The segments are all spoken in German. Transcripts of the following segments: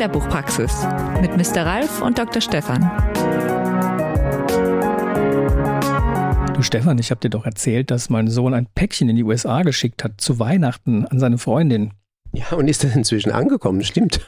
Kinderbuchpraxis mit Mr. Ralf und Dr. Stefan. Du Stefan, ich habe dir doch erzählt, dass mein Sohn ein Päckchen in die USA geschickt hat zu Weihnachten an seine Freundin. Ja, und ist das inzwischen angekommen? Stimmt.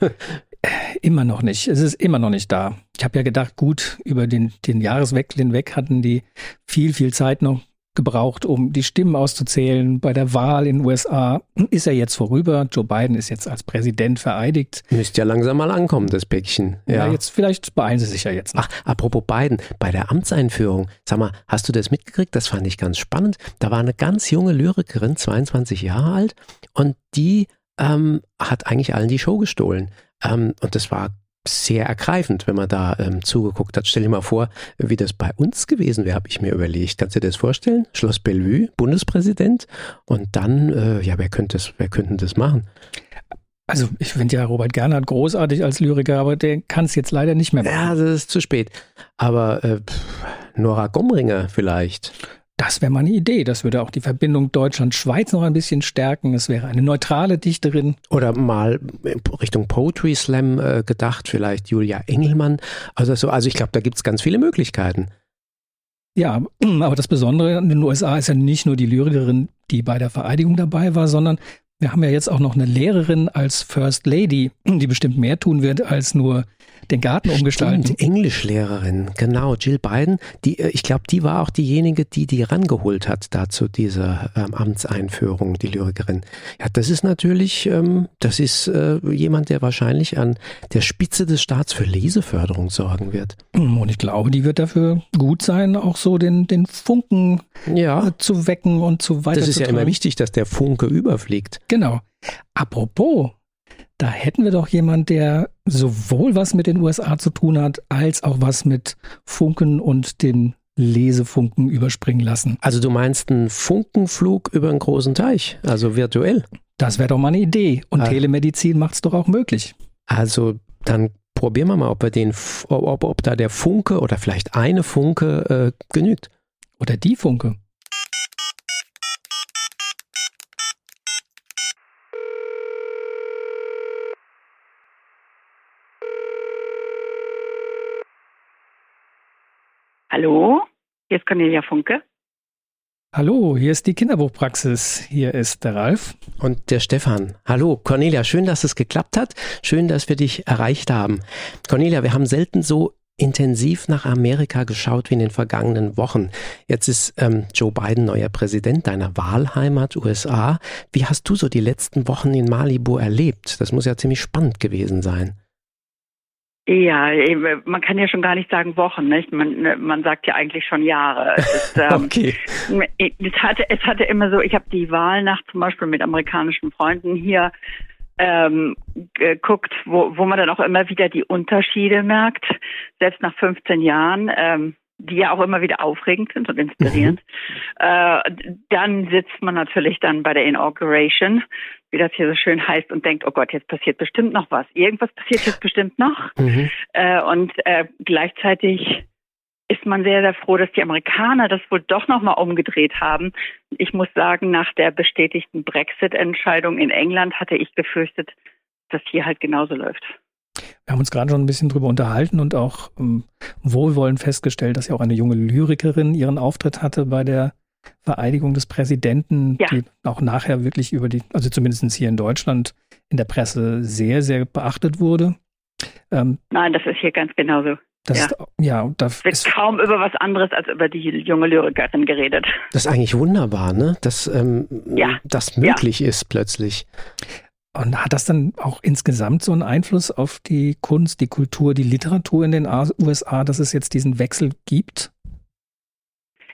Immer noch nicht. Es ist immer noch nicht da. Ich habe ja gedacht, gut, über den, den Jahreswechsel hinweg hatten die viel, viel Zeit noch gebraucht, um die Stimmen auszuzählen. Bei der Wahl in den USA ist er jetzt vorüber. Joe Biden ist jetzt als Präsident vereidigt. Müsste ja langsam mal ankommen, das Päckchen. Ja, ja jetzt vielleicht beeilen sie sich ja jetzt. Noch. Ach, apropos Biden, bei der Amtseinführung, sag mal, hast du das mitgekriegt? Das fand ich ganz spannend. Da war eine ganz junge Lyrikerin, 22 Jahre alt, und die ähm, hat eigentlich allen die Show gestohlen. Ähm, und das war sehr ergreifend, wenn man da ähm, zugeguckt hat. Stell dir mal vor, wie das bei uns gewesen wäre, habe ich mir überlegt. Kannst du dir das vorstellen? Schloss Bellevue, Bundespräsident und dann, äh, ja, wer könnte das, wer könnte das machen? Also ich finde ja Robert Gernhardt großartig als Lyriker, aber der kann es jetzt leider nicht mehr machen. Ja, das ist zu spät. Aber äh, Nora Gomringer vielleicht. Das wäre mal eine Idee. Das würde auch die Verbindung Deutschland-Schweiz noch ein bisschen stärken. Es wäre eine neutrale Dichterin. Oder mal Richtung Poetry Slam äh, gedacht, vielleicht Julia Engelmann. Also, so, also ich glaube, da gibt es ganz viele Möglichkeiten. Ja, aber das Besondere in den USA ist ja nicht nur die Lyrikerin, die bei der Vereidigung dabei war, sondern wir haben ja jetzt auch noch eine Lehrerin als First Lady, die bestimmt mehr tun wird, als nur den Garten umgestalten. Stimmt, Englischlehrerin, genau, Jill Biden, die, äh, ich glaube, die war auch diejenige, die die rangeholt hat dazu dieser ähm, Amtseinführung, die Lyrikerin. Ja, das ist natürlich, ähm, das ist äh, jemand, der wahrscheinlich an der Spitze des Staats für Leseförderung sorgen wird. Und ich glaube, die wird dafür gut sein, auch so den, den Funken ja. äh, zu wecken und zu weiter Das ist ja immer wichtig, dass der Funke überfliegt. Genau. Apropos, da hätten wir doch jemand, der sowohl was mit den USA zu tun hat, als auch was mit Funken und den Lesefunken überspringen lassen. Also du meinst einen Funkenflug über einen großen Teich, also virtuell? Das wäre doch mal eine Idee. Und ah. Telemedizin macht es doch auch möglich. Also dann probieren wir mal, ob, wir den, ob, ob da der Funke oder vielleicht eine Funke äh, genügt. Oder die Funke. Hallo, hier ist Cornelia Funke. Hallo, hier ist die Kinderbuchpraxis. Hier ist der Ralf. Und der Stefan. Hallo, Cornelia, schön, dass es geklappt hat. Schön, dass wir dich erreicht haben. Cornelia, wir haben selten so intensiv nach Amerika geschaut wie in den vergangenen Wochen. Jetzt ist ähm, Joe Biden neuer Präsident deiner Wahlheimat USA. Wie hast du so die letzten Wochen in Malibu erlebt? Das muss ja ziemlich spannend gewesen sein. Ja, man kann ja schon gar nicht sagen Wochen, nicht? Man, ne, man sagt ja eigentlich schon Jahre. Es, ähm, okay. es, hatte, es hatte immer so, ich habe die Wahlnacht zum Beispiel mit amerikanischen Freunden hier ähm, geguckt, wo, wo man dann auch immer wieder die Unterschiede merkt, selbst nach 15 Jahren. Ähm, die ja auch immer wieder aufregend sind und inspirierend. Mhm. Äh, dann sitzt man natürlich dann bei der Inauguration, wie das hier so schön heißt, und denkt, oh Gott, jetzt passiert bestimmt noch was. Irgendwas passiert jetzt bestimmt noch. Mhm. Äh, und äh, gleichzeitig ist man sehr, sehr froh, dass die Amerikaner das wohl doch nochmal umgedreht haben. Ich muss sagen, nach der bestätigten Brexit-Entscheidung in England hatte ich befürchtet, dass hier halt genauso läuft. Wir haben uns gerade schon ein bisschen drüber unterhalten und auch ähm, wohlwollend festgestellt, dass ja auch eine junge Lyrikerin ihren Auftritt hatte bei der Vereidigung des Präsidenten, ja. die auch nachher wirklich über die, also zumindest hier in Deutschland in der Presse sehr, sehr beachtet wurde. Ähm, Nein, das ist hier ganz genauso. Das ja, ist, ja da wird ist, kaum über was anderes als über die junge Lyrikerin geredet. Das ist eigentlich wunderbar, ne? Dass ähm, ja. das möglich ja. ist plötzlich. Und hat das dann auch insgesamt so einen Einfluss auf die Kunst, die Kultur, die Literatur in den USA, dass es jetzt diesen Wechsel gibt?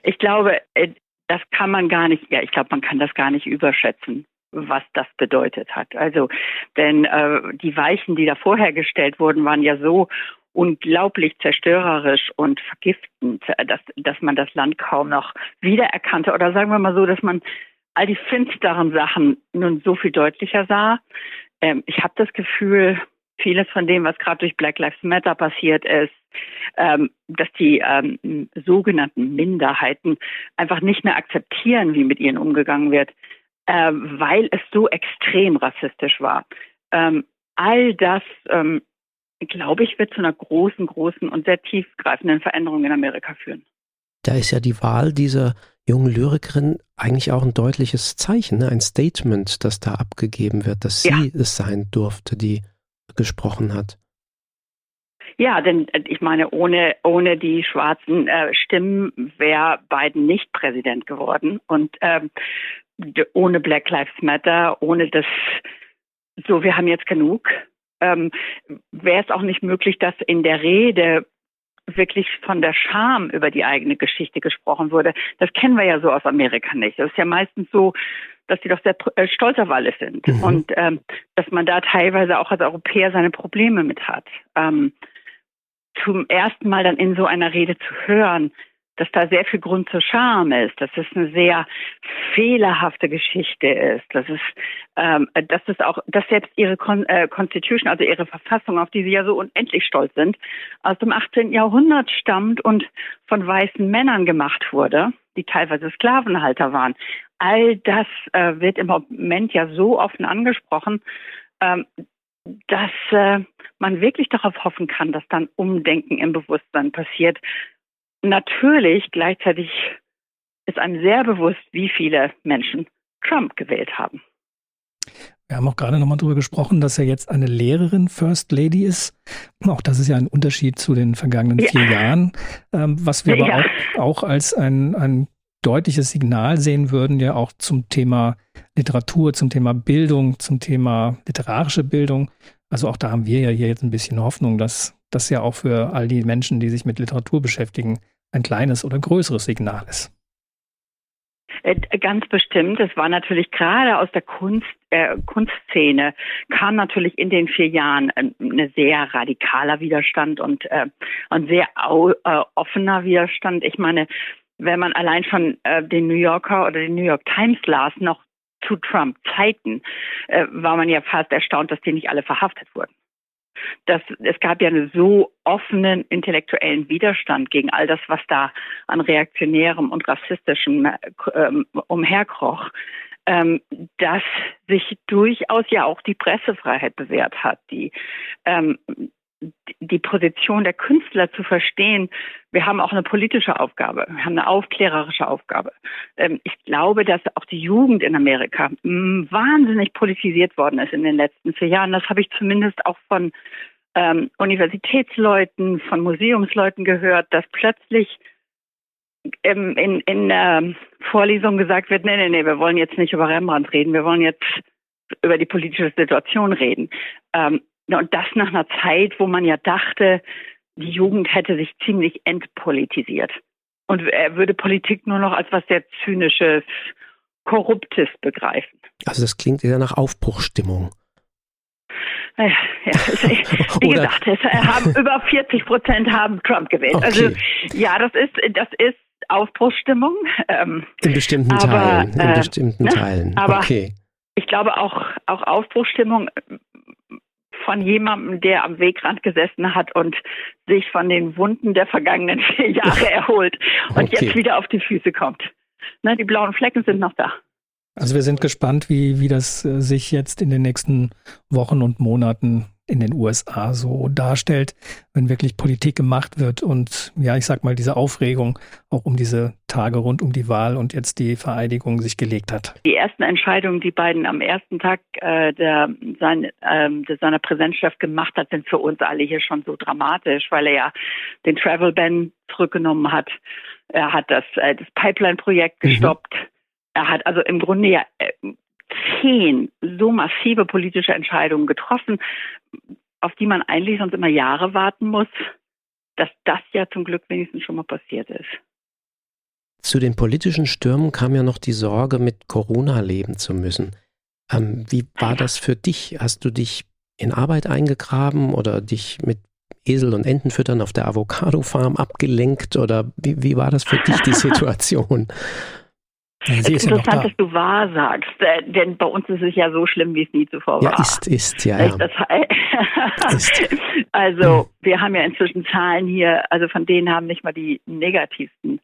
Ich glaube, äh, das kann man gar nicht, ja, ich glaube, man kann das gar nicht überschätzen, was das bedeutet hat. Also, denn äh, die Weichen, die da vorher gestellt wurden, waren ja so unglaublich zerstörerisch und vergiftend, dass, dass man das Land kaum noch wiedererkannte. Oder sagen wir mal so, dass man all die finsteren Sachen nun so viel deutlicher sah. Ähm, ich habe das Gefühl, vieles von dem, was gerade durch Black Lives Matter passiert ist, ähm, dass die ähm, sogenannten Minderheiten einfach nicht mehr akzeptieren, wie mit ihnen umgegangen wird, äh, weil es so extrem rassistisch war. Ähm, all das ähm, glaube ich, wird zu einer großen, großen und sehr tiefgreifenden Veränderung in Amerika führen. Da ist ja die Wahl dieser jungen Lyrikerin eigentlich auch ein deutliches Zeichen, ne? ein Statement, das da abgegeben wird, dass sie ja. es sein durfte, die gesprochen hat. Ja, denn äh, ich meine, ohne, ohne die schwarzen äh, Stimmen wäre Biden nicht Präsident geworden. Und ähm, ohne Black Lives Matter, ohne das, so, wir haben jetzt genug, ähm, wäre es auch nicht möglich, dass in der Rede wirklich von der Scham über die eigene Geschichte gesprochen wurde. Das kennen wir ja so aus Amerika nicht. Das ist ja meistens so, dass die doch sehr äh, stolz auf alles sind mhm. und ähm, dass man da teilweise auch als Europäer seine Probleme mit hat. Ähm, zum ersten Mal dann in so einer Rede zu hören, dass da sehr viel Grund zur Scham ist, dass es eine sehr fehlerhafte Geschichte ist, dass es, ähm, dass es auch, dass selbst ihre Con äh, Constitution, also ihre Verfassung, auf die sie ja so unendlich stolz sind, aus dem 18. Jahrhundert stammt und von weißen Männern gemacht wurde, die teilweise Sklavenhalter waren. All das äh, wird im Moment ja so offen angesprochen, ähm, dass äh, man wirklich darauf hoffen kann, dass dann Umdenken im Bewusstsein passiert, natürlich gleichzeitig ist einem sehr bewusst, wie viele Menschen Trump gewählt haben. Wir haben auch gerade nochmal darüber gesprochen, dass er jetzt eine Lehrerin First Lady ist. Auch das ist ja ein Unterschied zu den vergangenen ja. vier Jahren, ähm, was wir aber ja. auch, auch, als ein, ein deutliches Signal sehen würden, ja auch zum Thema Literatur, zum Thema Bildung, zum Thema literarische Bildung. Also auch da haben wir ja hier jetzt ein bisschen Hoffnung, dass das ja auch für all die Menschen, die sich mit Literatur beschäftigen, ein kleines oder größeres Signal ist. Äh, ganz bestimmt. Es war natürlich gerade aus der Kunst, äh, Kunstszene kam natürlich in den vier Jahren ein äh, sehr radikaler Widerstand und äh, ein sehr au, äh, offener Widerstand. Ich meine, wenn man allein schon äh, den New Yorker oder den New York Times las, noch zu Trump-Zeiten, äh, war man ja fast erstaunt, dass die nicht alle verhaftet wurden dass es gab ja einen so offenen intellektuellen Widerstand gegen all das, was da an reaktionärem und rassistischem ähm, umherkroch, ähm, dass sich durchaus ja auch die Pressefreiheit bewährt hat, die ähm, die Position der Künstler zu verstehen. Wir haben auch eine politische Aufgabe, wir haben eine aufklärerische Aufgabe. Ähm, ich glaube, dass auch die Jugend in Amerika mm, wahnsinnig politisiert worden ist in den letzten vier Jahren. Das habe ich zumindest auch von ähm, Universitätsleuten, von Museumsleuten gehört, dass plötzlich ähm, in, in der Vorlesung gesagt wird, nee, nee, nee, wir wollen jetzt nicht über Rembrandt reden, wir wollen jetzt über die politische Situation reden. Und das nach einer Zeit, wo man ja dachte, die Jugend hätte sich ziemlich entpolitisiert und er würde Politik nur noch als was sehr Zynisches, Korruptes begreifen. Also das klingt eher nach Aufbruchstimmung. Ja, wie gesagt, es haben über 40 Prozent haben Trump gewählt. Okay. Also ja, das ist das ist Aufbruchsstimmung. Ähm, in bestimmten aber, Teilen. In äh, bestimmten ne? Teilen. Aber okay. ich glaube auch auch Aufbruchstimmung von jemandem, der am Wegrand gesessen hat und sich von den Wunden der vergangenen vier Jahre erholt und okay. jetzt wieder auf die Füße kommt. Ne, die blauen Flecken sind noch da. Also wir sind gespannt, wie, wie das äh, sich jetzt in den nächsten Wochen und Monaten in den USA so darstellt, wenn wirklich Politik gemacht wird und ja, ich sag mal, diese Aufregung auch um diese Tage rund um die Wahl und jetzt die Vereidigung sich gelegt hat. Die ersten Entscheidungen, die Biden am ersten Tag äh, der, sein, äh, der seiner Präsidentschaft gemacht hat, sind für uns alle hier schon so dramatisch, weil er ja den Travel Ban zurückgenommen hat. Er hat das, äh, das Pipeline-Projekt mhm. gestoppt. Mhm. Er hat also im Grunde ja äh, zehn so massive politische Entscheidungen getroffen, auf die man eigentlich sonst immer Jahre warten muss, dass das ja zum Glück wenigstens schon mal passiert ist. Zu den politischen Stürmen kam ja noch die Sorge, mit Corona leben zu müssen. Ähm, wie war das für dich? Hast du dich in Arbeit eingegraben oder dich mit Esel und Entenfüttern auf der Avocado-Farm abgelenkt? Oder wie, wie war das für dich, die Situation? Ja, es ist interessant, dass du wahr sagst, äh, denn bei uns ist es ja so schlimm, wie es nie zuvor war. Ja, ist, ist, ja. ja. Das, ist. Also, hm. wir haben ja inzwischen Zahlen hier, also von denen haben nicht mal die negativsten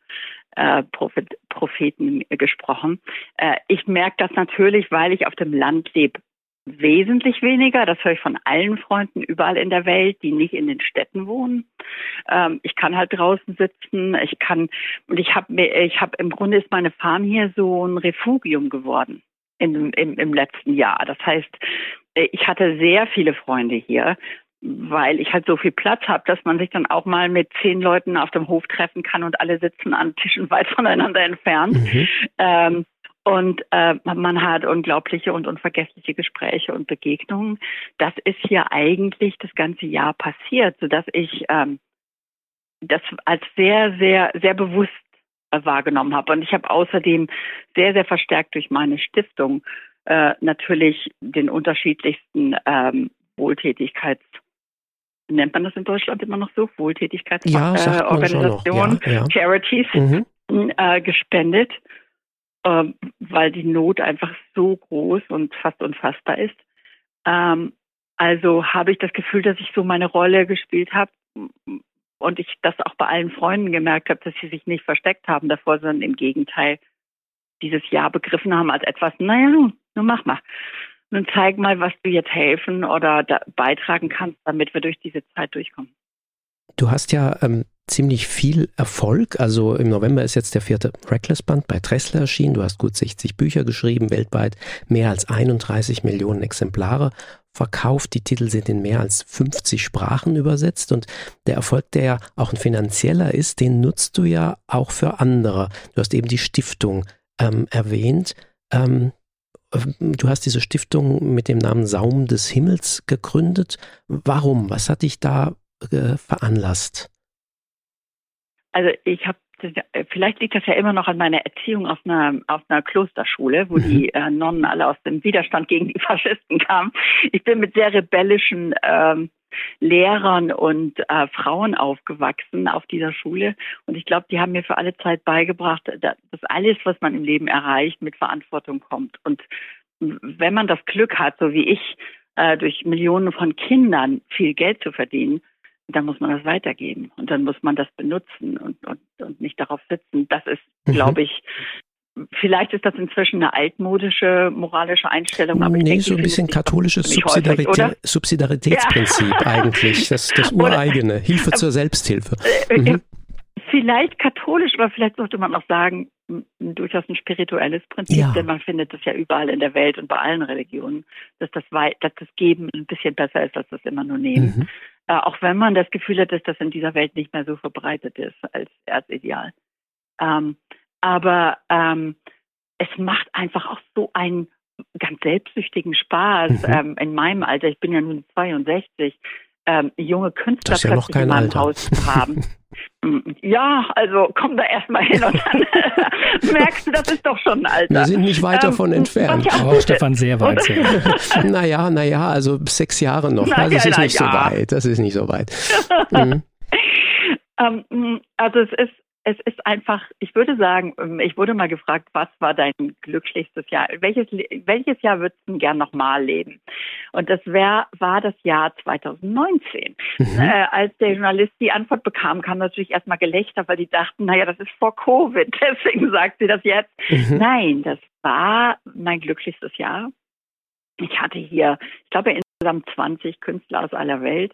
äh, Prophet, Propheten gesprochen. Äh, ich merke das natürlich, weil ich auf dem Land lebe, wesentlich weniger. Das höre ich von allen Freunden überall in der Welt, die nicht in den Städten wohnen. Ähm, ich kann halt draußen sitzen. Ich kann und ich habe mir, ich habe im Grunde ist meine Farm hier so ein Refugium geworden in, im, im letzten Jahr. Das heißt, äh, ich hatte sehr viele Freunde hier weil ich halt so viel Platz habe, dass man sich dann auch mal mit zehn Leuten auf dem Hof treffen kann und alle sitzen an Tischen weit voneinander entfernt. Mhm. Ähm, und äh, man hat unglaubliche und unvergessliche Gespräche und Begegnungen. Das ist hier eigentlich das ganze Jahr passiert, sodass ich ähm, das als sehr, sehr, sehr bewusst äh, wahrgenommen habe. Und ich habe außerdem sehr, sehr verstärkt durch meine Stiftung äh, natürlich den unterschiedlichsten ähm, Wohltätigkeits nennt man das in Deutschland immer noch so, Wohltätigkeitsorganisationen, ja, ja, ja. Charities mhm. äh, gespendet, äh, weil die Not einfach so groß und fast unfassbar ist. Ähm, also habe ich das Gefühl, dass ich so meine Rolle gespielt habe und ich das auch bei allen Freunden gemerkt habe, dass sie sich nicht versteckt haben davor, sondern im Gegenteil dieses Jahr begriffen haben als etwas, naja, nun mach mal nun zeig mal, was du jetzt helfen oder beitragen kannst, damit wir durch diese Zeit durchkommen. Du hast ja ähm, ziemlich viel Erfolg. Also im November ist jetzt der vierte Reckless-Band bei Dressler erschienen. Du hast gut 60 Bücher geschrieben, weltweit mehr als 31 Millionen Exemplare verkauft. Die Titel sind in mehr als 50 Sprachen übersetzt und der Erfolg, der ja auch ein finanzieller ist, den nutzt du ja auch für andere. Du hast eben die Stiftung ähm, erwähnt. Ähm, Du hast diese Stiftung mit dem Namen Saum des Himmels gegründet. Warum? Was hat dich da äh, veranlasst? Also ich habe vielleicht liegt das ja immer noch an meiner Erziehung auf einer, auf einer Klosterschule, wo mhm. die äh, Nonnen alle aus dem Widerstand gegen die Faschisten kamen. Ich bin mit sehr rebellischen ähm, Lehrern und äh, Frauen aufgewachsen auf dieser Schule. Und ich glaube, die haben mir für alle Zeit beigebracht, dass alles, was man im Leben erreicht, mit Verantwortung kommt. Und wenn man das Glück hat, so wie ich, äh, durch Millionen von Kindern viel Geld zu verdienen, dann muss man das weitergeben und dann muss man das benutzen und, und, und nicht darauf sitzen. Das ist, mhm. glaube ich, Vielleicht ist das inzwischen eine altmodische moralische Einstellung. Aber nee, denke, so ein bisschen katholisches Subsidiaritä Subsidiaritätsprinzip ja. eigentlich, das, das ureigene, Hilfe zur Selbsthilfe. Äh, mhm. Vielleicht katholisch, aber vielleicht sollte man auch sagen, durchaus ein spirituelles Prinzip, ja. denn man findet das ja überall in der Welt und bei allen Religionen, dass das, dass das Geben ein bisschen besser ist als das immer nur Nehmen. Mhm. Äh, auch wenn man das Gefühl hat, dass das in dieser Welt nicht mehr so verbreitet ist als Erzideal. Ähm, aber ähm, es macht einfach auch so einen ganz selbstsüchtigen Spaß. Mhm. Ähm, in meinem Alter, ich bin ja nun 62, ähm, junge Künstler ja plötzlich in meinem Alter. Haus zu haben. Mm, ja, also komm da erstmal hin und dann merkst du, das ist doch schon ein Alter. Wir sind nicht weit ähm, davon entfernt. Ja oh, Stefan, sehr weit. naja, naja, also sechs Jahre noch. Na, also es ist nicht ja. so weit. Das ist nicht so weit. Mhm. Um, also es ist es ist einfach, ich würde sagen, ähm, ich wurde mal gefragt, was war dein glücklichstes Jahr? Welches, welches Jahr würdest du gern nochmal leben? Und das wär, war das Jahr 2019. Mhm. Äh, als der Journalist die Antwort bekam, kam natürlich erstmal Gelächter, weil die dachten, naja, das ist vor Covid, deswegen sagt sie das jetzt. Mhm. Nein, das war mein glücklichstes Jahr. Ich hatte hier, ich glaube, insgesamt 20 Künstler aus aller Welt.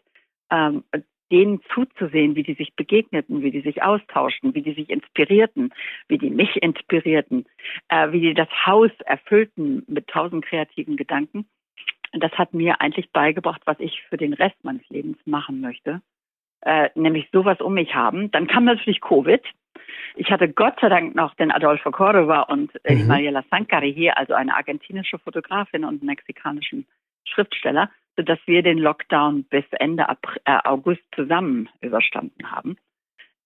Ähm, denen zuzusehen, wie die sich begegneten, wie die sich austauschten, wie die sich inspirierten, wie die mich inspirierten, äh, wie die das Haus erfüllten mit tausend kreativen Gedanken. das hat mir eigentlich beigebracht, was ich für den Rest meines Lebens machen möchte. Äh, nämlich sowas um mich haben. Dann kam natürlich Covid. Ich hatte Gott sei Dank noch den Adolfo Cordova und äh, mhm. Mariela Sankari hier, also eine argentinische Fotografin und einen mexikanischen Schriftsteller, sodass wir den Lockdown bis Ende äh, August zusammen überstanden haben.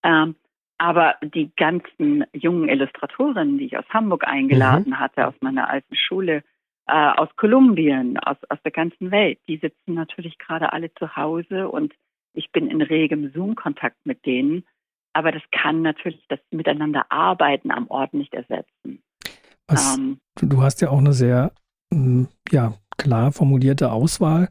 Ähm, aber die ganzen jungen Illustratorinnen, die ich aus Hamburg eingeladen mhm. hatte, aus meiner alten Schule, äh, aus Kolumbien, aus, aus der ganzen Welt, die sitzen natürlich gerade alle zu Hause und ich bin in regem Zoom-Kontakt mit denen. Aber das kann natürlich das Miteinander arbeiten am Ort nicht ersetzen. Was, ähm, du hast ja auch eine sehr ja, klar formulierte Auswahl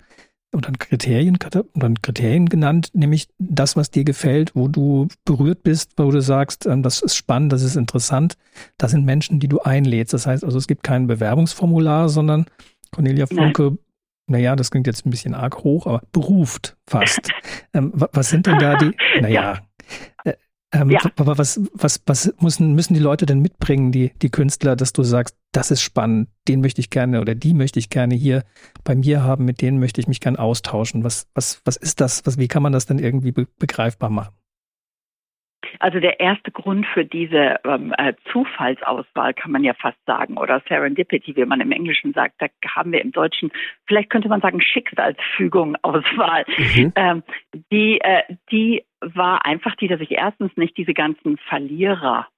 und dann Kriterien, und dann Kriterien genannt, nämlich das, was dir gefällt, wo du berührt bist, wo du sagst, ähm, das ist spannend, das ist interessant. Das sind Menschen, die du einlädst. Das heißt also, es gibt kein Bewerbungsformular, sondern Cornelia Funke naja, das klingt jetzt ein bisschen arg hoch, aber beruft fast. ähm, was sind denn da die, naja, ähm, ja. aber was, was, was müssen, müssen die Leute denn mitbringen, die, die Künstler, dass du sagst, das ist spannend, den möchte ich gerne oder die möchte ich gerne hier bei mir haben, mit denen möchte ich mich gerne austauschen. Was, was, was ist das? Was, wie kann man das denn irgendwie begreifbar machen? Also der erste Grund für diese ähm, äh, Zufallsauswahl kann man ja fast sagen oder Serendipity, wie man im Englischen sagt. Da haben wir im Deutschen, vielleicht könnte man sagen Schicksalsfügung Auswahl. Mhm. Ähm, die, äh, die war einfach die, dass ich erstens nicht diese ganzen Verlierer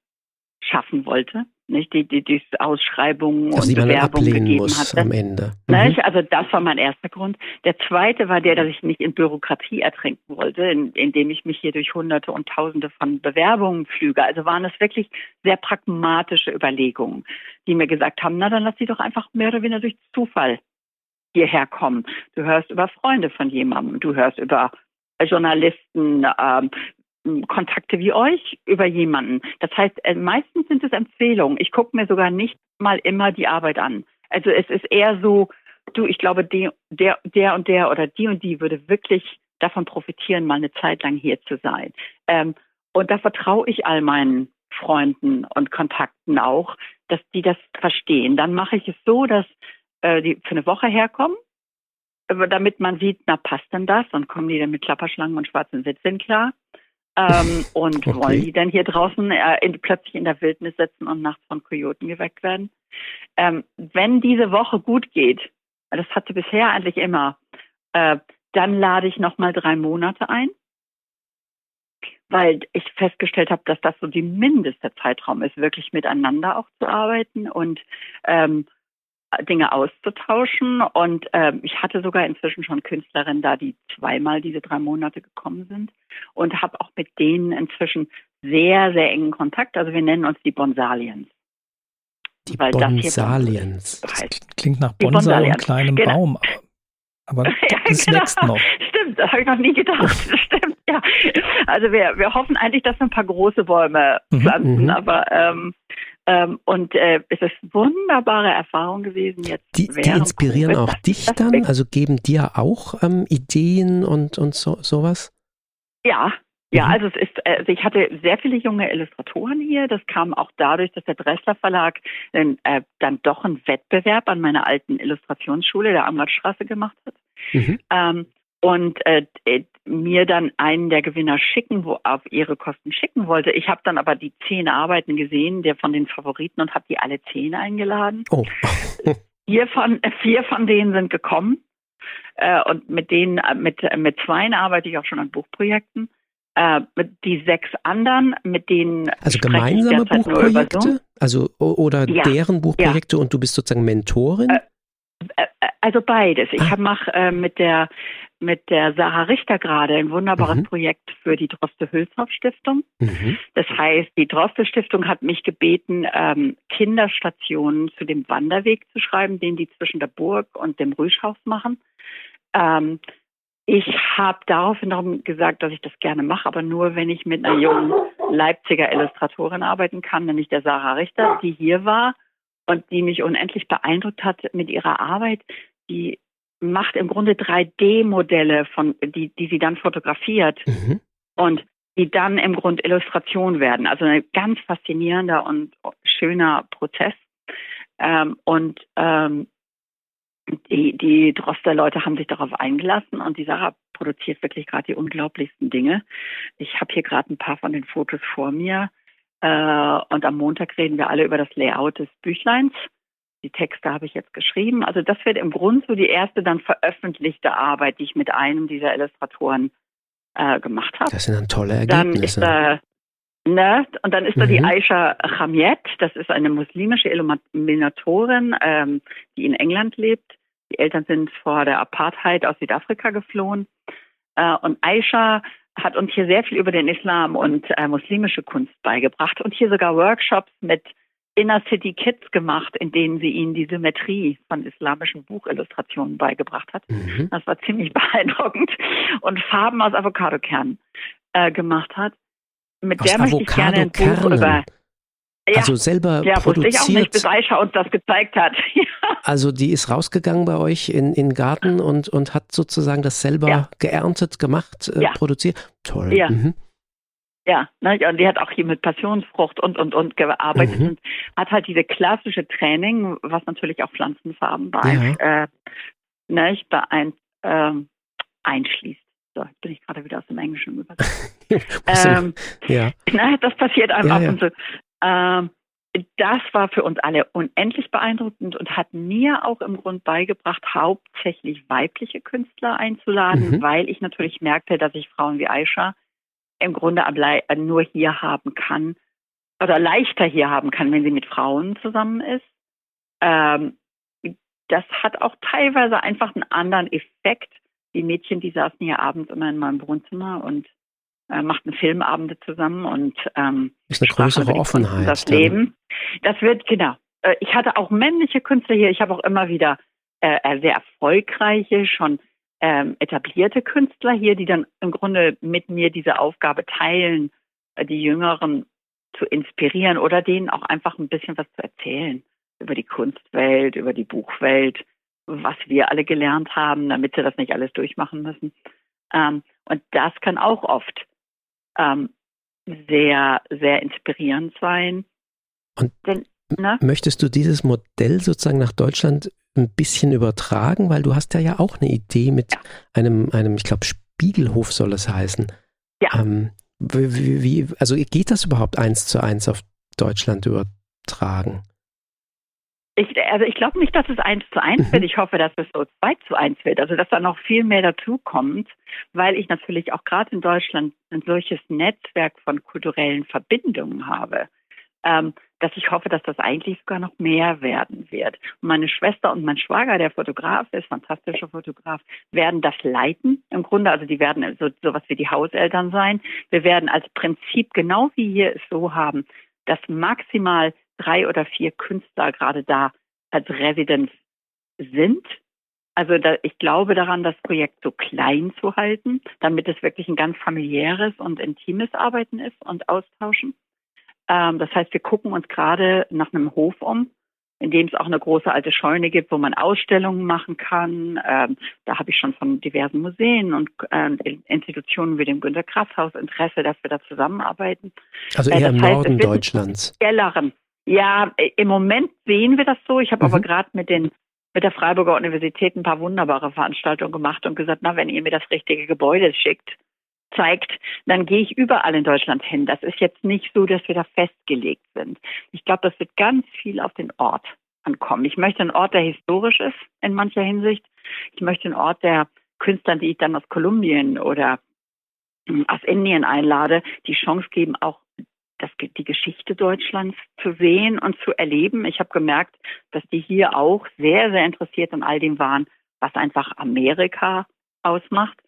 schaffen wollte, nicht die die, die Ausschreibungen und Bewerbungen gegeben muss hatte. am Ende. Mhm. Also das war mein erster Grund. Der zweite war der, dass ich nicht in Bürokratie ertrinken wollte, in, indem ich mich hier durch Hunderte und Tausende von Bewerbungen flüge. Also waren es wirklich sehr pragmatische Überlegungen, die mir gesagt haben: Na, dann lass sie doch einfach mehr oder weniger durch Zufall hierher kommen. Du hörst über Freunde von jemandem, du hörst über Journalisten, ähm, Kontakte wie euch über jemanden. Das heißt, äh, meistens sind es Empfehlungen. Ich gucke mir sogar nicht mal immer die Arbeit an. Also es ist eher so, du, ich glaube, der, der, und der oder die und die würde wirklich davon profitieren, mal eine Zeit lang hier zu sein. Ähm, und da vertraue ich all meinen Freunden und Kontakten auch, dass die das verstehen. Dann mache ich es so, dass äh, die für eine Woche herkommen, äh, damit man sieht, na passt denn das? Und kommen die dann mit Klapperschlangen und schwarzen Sitzen klar? Ähm, und okay. wollen die dann hier draußen äh, in, plötzlich in der Wildnis sitzen und nachts von Kojoten geweckt werden? Ähm, wenn diese Woche gut geht, das hatte bisher eigentlich immer, äh, dann lade ich nochmal drei Monate ein, weil ich festgestellt habe, dass das so die mindeste Zeitraum ist, wirklich miteinander auch zu arbeiten und ähm, Dinge auszutauschen. Und ähm, ich hatte sogar inzwischen schon Künstlerinnen da, die zweimal diese drei Monate gekommen sind und habe auch mit denen inzwischen sehr, sehr engen Kontakt. Also wir nennen uns die Bonsaliens. Die Weil Bonsaliens. Das, das klingt nach Bonsai und kleinem genau. Baum. Aber ja, das genau. wächst noch. Stimmt, das habe ich noch nie gedacht. Stimmt, ja. Also wir, wir hoffen eigentlich, dass wir ein paar große Bäume mhm, pflanzen, mhm, aber ähm, ähm, und äh, es ist wunderbare Erfahrung gewesen jetzt. Die, die inspirieren Covid, auch dich dann? Also geben dir auch ähm, Ideen und, und so, sowas? Ja, ja, mhm. also es ist, also ich hatte sehr viele junge Illustratoren hier. Das kam auch dadurch, dass der Dressler Verlag äh, dann doch einen Wettbewerb an meiner alten Illustrationsschule der Amratstraße gemacht hat. Mhm. Ähm, und äh, mir dann einen der Gewinner schicken, wo auf ihre Kosten schicken wollte. Ich habe dann aber die zehn Arbeiten gesehen, der von den Favoriten und habe die alle zehn eingeladen. Oh. vier von vier von denen sind gekommen äh, und mit denen mit mit zweien arbeite ich auch schon an Buchprojekten. Äh, die sechs anderen, mit denen also gemeinsame Buchprojekte, so. also oder ja. deren Buchprojekte ja. und du bist sozusagen Mentorin. Äh, äh, also beides. Ich ah. mache äh, mit der mit der Sarah Richter gerade ein wunderbares mhm. Projekt für die Droste-Hülshoff-Stiftung. Mhm. Das heißt, die Droste-Stiftung hat mich gebeten, ähm, Kinderstationen zu dem Wanderweg zu schreiben, den die zwischen der Burg und dem Rüschhaus machen. Ähm, ich habe daraufhin darum gesagt, dass ich das gerne mache, aber nur, wenn ich mit einer jungen Leipziger Illustratorin arbeiten kann, nämlich der Sarah Richter, die hier war und die mich unendlich beeindruckt hat mit ihrer Arbeit. Die macht im Grunde 3D-Modelle von, die, die sie dann fotografiert mhm. und die dann im Grunde Illustration werden. Also ein ganz faszinierender und schöner Prozess. Ähm, und ähm, die, die Droster-Leute haben sich darauf eingelassen und die Sarah produziert wirklich gerade die unglaublichsten Dinge. Ich habe hier gerade ein paar von den Fotos vor mir. Äh, und am Montag reden wir alle über das Layout des Büchleins. Die Texte habe ich jetzt geschrieben. Also das wird im Grunde so die erste dann veröffentlichte Arbeit, die ich mit einem dieser Illustratoren äh, gemacht habe. Das sind dann tolle Ergebnisse. Dann ist da, ne? Und dann ist mhm. da die mhm. Aisha Chamiet, das ist eine muslimische Illuminatorin, ähm, die in England lebt. Die Eltern sind vor der Apartheid aus Südafrika geflohen. Äh, und Aisha hat uns hier sehr viel über den Islam und äh, muslimische Kunst beigebracht und hier sogar Workshops mit Inner City Kids gemacht, in denen sie ihnen die Symmetrie von islamischen Buchillustrationen beigebracht hat. Mhm. Das war ziemlich beeindruckend. Und Farben aus Avocadokernen äh, gemacht hat. Mit aus der möchte ich gerne ein Buch über Ja. Also selber ja, produziert. Ja, wusste ich auch nicht, bis Aisha uns das gezeigt hat. also die ist rausgegangen bei euch in, in den Garten und, und hat sozusagen das selber ja. geerntet, gemacht, äh, produziert. Toll. Ja. Mhm. Ja, ne, und die hat auch hier mit Passionsfrucht und und und gearbeitet mhm. und hat halt diese klassische Training, was natürlich auch Pflanzenfarben bei, ja. äh, ne, beein, äh, einschließt. So, bin ich gerade wieder aus dem Englischen übergegangen. ähm, ja. Na, das passiert einfach ja, ja. und so. Ähm, das war für uns alle unendlich beeindruckend und hat mir auch im Grund beigebracht, hauptsächlich weibliche Künstler einzuladen, mhm. weil ich natürlich merkte, dass ich Frauen wie Aisha im Grunde nur hier haben kann oder leichter hier haben kann, wenn sie mit Frauen zusammen ist. Ähm, das hat auch teilweise einfach einen anderen Effekt. Die Mädchen, die saßen hier abends immer in meinem Wohnzimmer und äh, machten Filmabende zusammen und ähm, ist eine größere Offenheit. Das Leben. Das wird genau. Äh, ich hatte auch männliche Künstler hier. Ich habe auch immer wieder äh, äh sehr erfolgreiche, schon ähm, etablierte Künstler hier, die dann im Grunde mit mir diese Aufgabe teilen, äh, die Jüngeren zu inspirieren oder denen auch einfach ein bisschen was zu erzählen über die Kunstwelt, über die Buchwelt, was wir alle gelernt haben, damit sie das nicht alles durchmachen müssen. Ähm, und das kann auch oft ähm, sehr, sehr inspirierend sein. Und Denn, ne? möchtest du dieses Modell sozusagen nach Deutschland ein bisschen übertragen, weil du hast ja ja auch eine Idee mit ja. einem, einem, ich glaube, Spiegelhof soll es heißen. Ja. Ähm, wie, wie, also geht das überhaupt eins zu eins auf Deutschland übertragen? Ich, also ich glaube nicht, dass es eins zu eins mhm. wird. Ich hoffe, dass es so zwei zu eins wird. Also dass da noch viel mehr dazu kommt, weil ich natürlich auch gerade in Deutschland ein solches Netzwerk von kulturellen Verbindungen habe ähm, dass ich hoffe, dass das eigentlich sogar noch mehr werden wird. Meine Schwester und mein Schwager, der Fotograf ist, fantastischer Fotograf, werden das leiten. Im Grunde, also die werden so sowas wie die Hauseltern sein. Wir werden als Prinzip genau wie hier es so haben, dass maximal drei oder vier Künstler gerade da als Residenz sind. Also da, ich glaube daran, das Projekt so klein zu halten, damit es wirklich ein ganz familiäres und intimes Arbeiten ist und Austauschen. Ähm, das heißt, wir gucken uns gerade nach einem Hof um, in dem es auch eine große alte Scheune gibt, wo man Ausstellungen machen kann. Ähm, da habe ich schon von diversen Museen und äh, Institutionen wie dem Günter Grass Haus Interesse, dass wir da zusammenarbeiten. Also eher äh, im heißt, Norden Deutschlands. Gelleren. Ja, im Moment sehen wir das so. Ich habe mhm. aber gerade mit den mit der Freiburger Universität ein paar wunderbare Veranstaltungen gemacht und gesagt, na, wenn ihr mir das richtige Gebäude schickt, zeigt, dann gehe ich überall in Deutschland hin. Das ist jetzt nicht so, dass wir da festgelegt sind. Ich glaube, das wird ganz viel auf den Ort ankommen. Ich möchte einen Ort, der historisch ist in mancher Hinsicht. Ich möchte einen Ort, der Künstlern, die ich dann aus Kolumbien oder hm, aus Indien einlade, die Chance geben, auch das, die Geschichte Deutschlands zu sehen und zu erleben. Ich habe gemerkt, dass die hier auch sehr, sehr interessiert an all dem waren, was einfach Amerika ausmacht.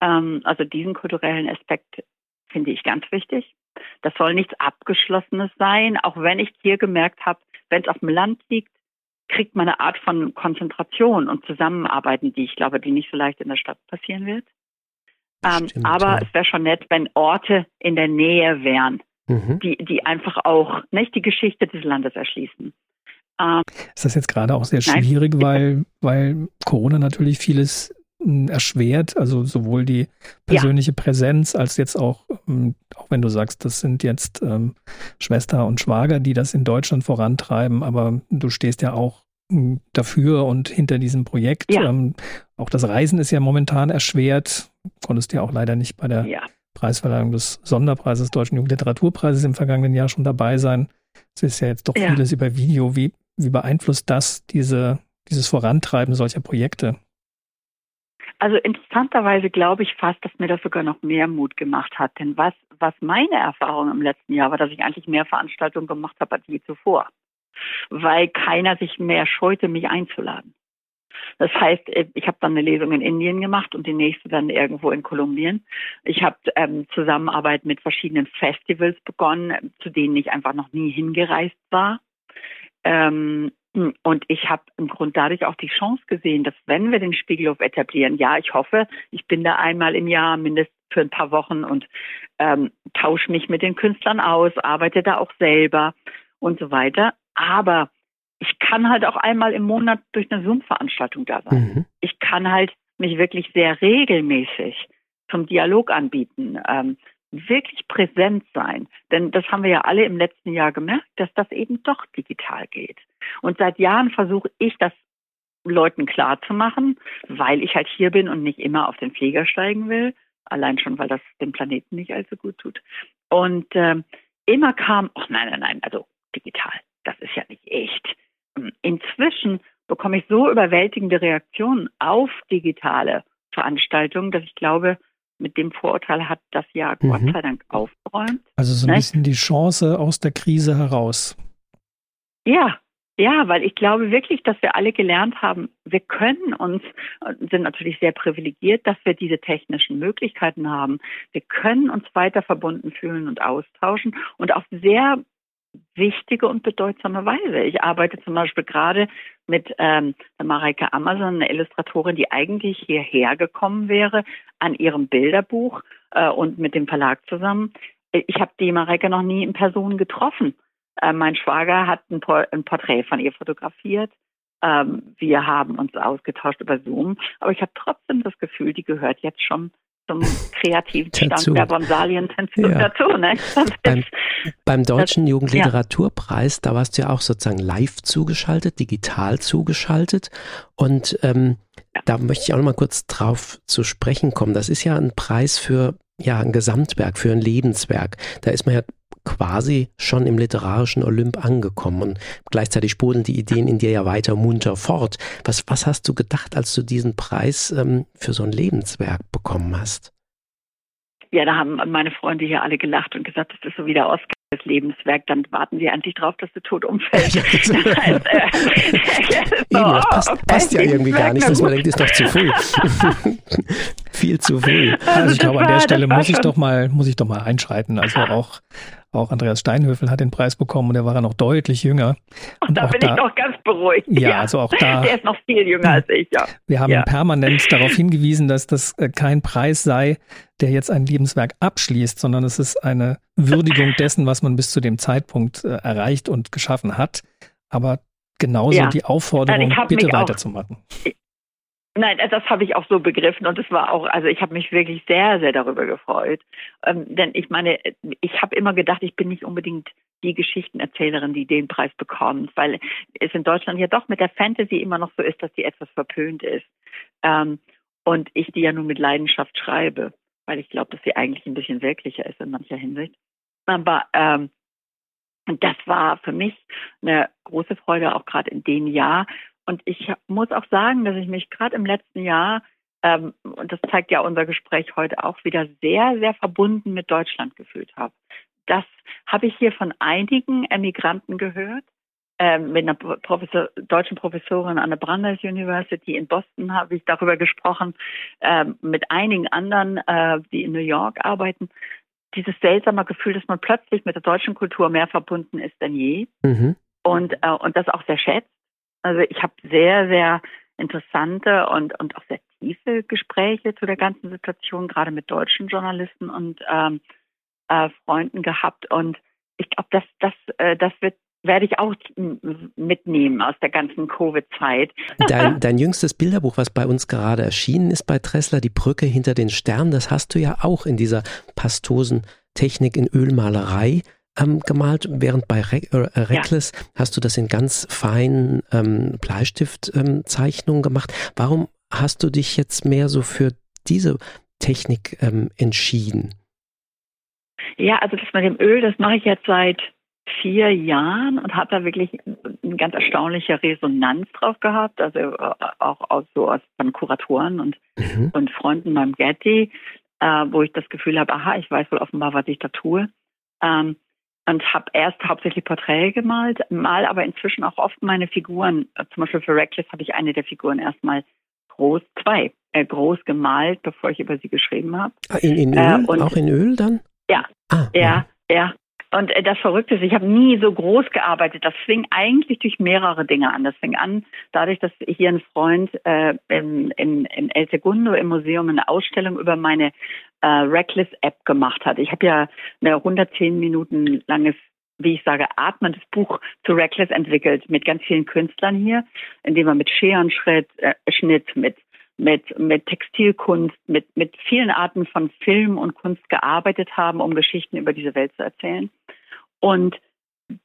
Ähm, also diesen kulturellen Aspekt finde ich ganz wichtig. Das soll nichts Abgeschlossenes sein, auch wenn ich hier gemerkt habe, wenn es auf dem Land liegt, kriegt man eine Art von Konzentration und Zusammenarbeiten, die ich glaube, die nicht so leicht in der Stadt passieren wird. Ähm, Stimmt, aber ja. es wäre schon nett, wenn Orte in der Nähe wären, mhm. die, die einfach auch nicht die Geschichte des Landes erschließen. Ähm, ist das jetzt gerade auch sehr schwierig, nein, weil, weil Corona natürlich vieles erschwert, also sowohl die persönliche ja. Präsenz als jetzt auch, ähm, auch wenn du sagst, das sind jetzt ähm, Schwester und Schwager, die das in Deutschland vorantreiben, aber du stehst ja auch hm, dafür und hinter diesem Projekt. Ja. Ähm, auch das Reisen ist ja momentan erschwert. Konntest ja auch leider nicht bei der ja. Preisverleihung des Sonderpreises Deutschen Jugendliteraturpreises im vergangenen Jahr schon dabei sein. Es ist ja jetzt doch vieles über Video. Wie, wie beeinflusst das diese, dieses Vorantreiben solcher Projekte? Also interessanterweise glaube ich fast, dass mir das sogar noch mehr Mut gemacht hat. Denn was, was meine Erfahrung im letzten Jahr war, dass ich eigentlich mehr Veranstaltungen gemacht habe als je zuvor. Weil keiner sich mehr scheute, mich einzuladen. Das heißt, äh, ich habe dann eine Lesung in Indien gemacht und die nächste dann irgendwo in Kolumbien. Ich habe ähm, Zusammenarbeit mit verschiedenen Festivals begonnen, zu denen ich einfach noch nie hingereist war. Ähm, und ich habe im Grunde dadurch auch die Chance gesehen, dass wenn wir den Spiegelhof etablieren, ja, ich hoffe, ich bin da einmal im Jahr mindestens für ein paar Wochen und ähm, tausche mich mit den Künstlern aus, arbeite da auch selber und so weiter. Aber ich kann halt auch einmal im Monat durch eine Zoom-Veranstaltung da sein. Mhm. Ich kann halt mich wirklich sehr regelmäßig zum Dialog anbieten, ähm, wirklich präsent sein. Denn das haben wir ja alle im letzten Jahr gemerkt, dass das eben doch digital geht. Und seit Jahren versuche ich das Leuten klar zu machen, weil ich halt hier bin und nicht immer auf den Flieger steigen will. Allein schon, weil das dem Planeten nicht allzu gut tut. Und ähm, immer kam, ach nein, nein, nein, also digital, das ist ja nicht echt. Inzwischen bekomme ich so überwältigende Reaktionen auf digitale Veranstaltungen, dass ich glaube, mit dem Vorurteil hat das Jahr mhm. Gott sei Dank aufgeräumt. Also so ein ne? bisschen die Chance aus der Krise heraus. Ja, ja, weil ich glaube wirklich, dass wir alle gelernt haben, wir können uns, sind natürlich sehr privilegiert, dass wir diese technischen Möglichkeiten haben. Wir können uns weiter verbunden fühlen und austauschen und auf sehr wichtige und bedeutsame Weise. Ich arbeite zum Beispiel gerade mit ähm, Mareike Amazon, eine Illustratorin, die eigentlich hierher gekommen wäre an ihrem Bilderbuch äh, und mit dem Verlag zusammen. Ich habe die Mareike noch nie in Person getroffen. Äh, mein Schwager hat ein, Por ein, Porträt von ihr fotografiert. Ähm, wir haben uns ausgetauscht über Zoom, aber ich habe trotzdem das Gefühl, die gehört jetzt schon zum kreativen Stand der Bonsalien ja. dazu. Ne? Beim, beim, Deutschen das, Jugendliteraturpreis, ja. da warst du ja auch sozusagen live zugeschaltet, digital zugeschaltet. Und ähm, ja. da möchte ich auch noch mal kurz drauf zu sprechen kommen. Das ist ja ein Preis für ja, ein Gesamtwerk, für ein Lebenswerk. Da ist man ja quasi schon im literarischen Olymp angekommen und gleichzeitig sprudeln die Ideen in dir ja weiter munter fort. Was, was hast du gedacht, als du diesen Preis ähm, für so ein Lebenswerk bekommen hast? Ja, da haben meine Freunde hier alle gelacht und gesagt, das ist so wie der Oscar das Lebenswerk, dann warten sie eigentlich drauf, dass du tot umfällst. Ja, das, heißt, äh, so, das passt, okay, passt ja irgendwie gar nicht, dass man denkt, ist doch zu früh. Viel zu früh. Also ich glaube, an der Stelle muss ich doch mal, muss ich doch mal einschreiten. Also auch auch Andreas Steinhöfel hat den Preis bekommen und er war ja noch deutlich jünger. Und, da bin da, ich noch ganz beruhigt. Ja, ja, also auch da. Der ist noch viel jünger als ich, ja. Wir haben ja. permanent darauf hingewiesen, dass das äh, kein Preis sei, der jetzt ein Lebenswerk abschließt, sondern es ist eine Würdigung dessen, was man bis zu dem Zeitpunkt äh, erreicht und geschaffen hat. Aber genauso ja. die Aufforderung, bitte weiterzumachen. Auch, Nein, das habe ich auch so begriffen und es war auch, also ich habe mich wirklich sehr, sehr darüber gefreut. Ähm, denn ich meine, ich habe immer gedacht, ich bin nicht unbedingt die Geschichtenerzählerin, die den Preis bekommt, weil es in Deutschland ja doch mit der Fantasy immer noch so ist, dass die etwas verpönt ist. Ähm, und ich die ja nur mit Leidenschaft schreibe, weil ich glaube, dass sie eigentlich ein bisschen wirklicher ist in mancher Hinsicht. Aber ähm, das war für mich eine große Freude, auch gerade in dem Jahr, und ich muss auch sagen, dass ich mich gerade im letzten Jahr, ähm, und das zeigt ja unser Gespräch heute auch wieder, sehr, sehr verbunden mit Deutschland gefühlt habe. Das habe ich hier von einigen Emigranten gehört. Ähm, mit einer Professor, deutschen Professorin an der Brandeis University in Boston habe ich darüber gesprochen, ähm, mit einigen anderen, äh, die in New York arbeiten. Dieses seltsame Gefühl, dass man plötzlich mit der deutschen Kultur mehr verbunden ist denn je mhm. und, äh, und das auch sehr schätzt also ich habe sehr, sehr interessante und, und auch sehr tiefe Gespräche zu der ganzen Situation, gerade mit deutschen Journalisten und ähm, äh, Freunden gehabt. Und ich glaube, das, das, äh, das wird werde ich auch mitnehmen aus der ganzen Covid-Zeit. Dein, dein jüngstes Bilderbuch, was bei uns gerade erschienen ist bei Tressler, die Brücke hinter den Sternen, das hast du ja auch in dieser pastosen Technik in Ölmalerei ähm, gemalt, während bei Re äh, Reckless ja. hast du das in ganz feinen ähm, Bleistiftzeichnungen gemacht. Warum hast du dich jetzt mehr so für diese Technik ähm, entschieden? Ja, also das mit dem Öl, das mache ich jetzt seit vier Jahren und habe da wirklich eine ganz erstaunliche Resonanz drauf gehabt, also äh, auch aus so aus von Kuratoren und, mhm. und Freunden beim Getty, äh, wo ich das Gefühl habe, aha, ich weiß wohl offenbar, was ich da tue. Ähm, und habe erst hauptsächlich Porträts gemalt, mal aber inzwischen auch oft meine Figuren. Zum Beispiel für Reckless habe ich eine der Figuren erstmal groß, zwei, äh, groß gemalt, bevor ich über sie geschrieben habe. Ah, in, in äh, Öl? Äh, und, auch in Öl dann? Ja, ah, ja, ja, ja. Und äh, das Verrückte ist, ich habe nie so groß gearbeitet. Das fing eigentlich durch mehrere Dinge an. Das fing an dadurch, dass hier ein Freund äh, im, im, im El Segundo im Museum eine Ausstellung über meine äh, Reckless App gemacht hat. Ich habe ja eine 110 Minuten langes wie ich sage, atmendes Buch zu Reckless entwickelt mit ganz vielen Künstlern hier, indem wir mit Scherenschnitt, äh, Schnitt, mit mit, mit Textilkunst, mit, mit vielen Arten von Film und Kunst gearbeitet haben, um Geschichten über diese Welt zu erzählen. Und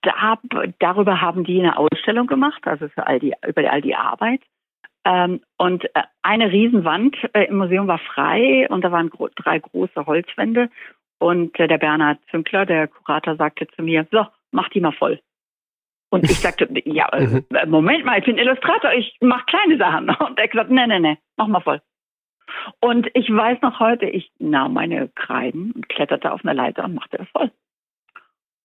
da, darüber haben die eine Ausstellung gemacht, also für all die, über all die Arbeit. Ähm, und äh, eine Riesenwand äh, im Museum war frei und da waren gro drei große Holzwände. Und äh, der Bernhard Zünkler, der Kurator, sagte zu mir, so, mach die mal voll. Und ich sagte, ja, äh, mhm. Moment mal, ich bin Illustrator, ich mache kleine Sachen. Und er gesagt, nee, nee, nee, mach mal voll. Und ich weiß noch heute, ich nahm meine Kreiden und kletterte auf eine Leiter und machte das voll.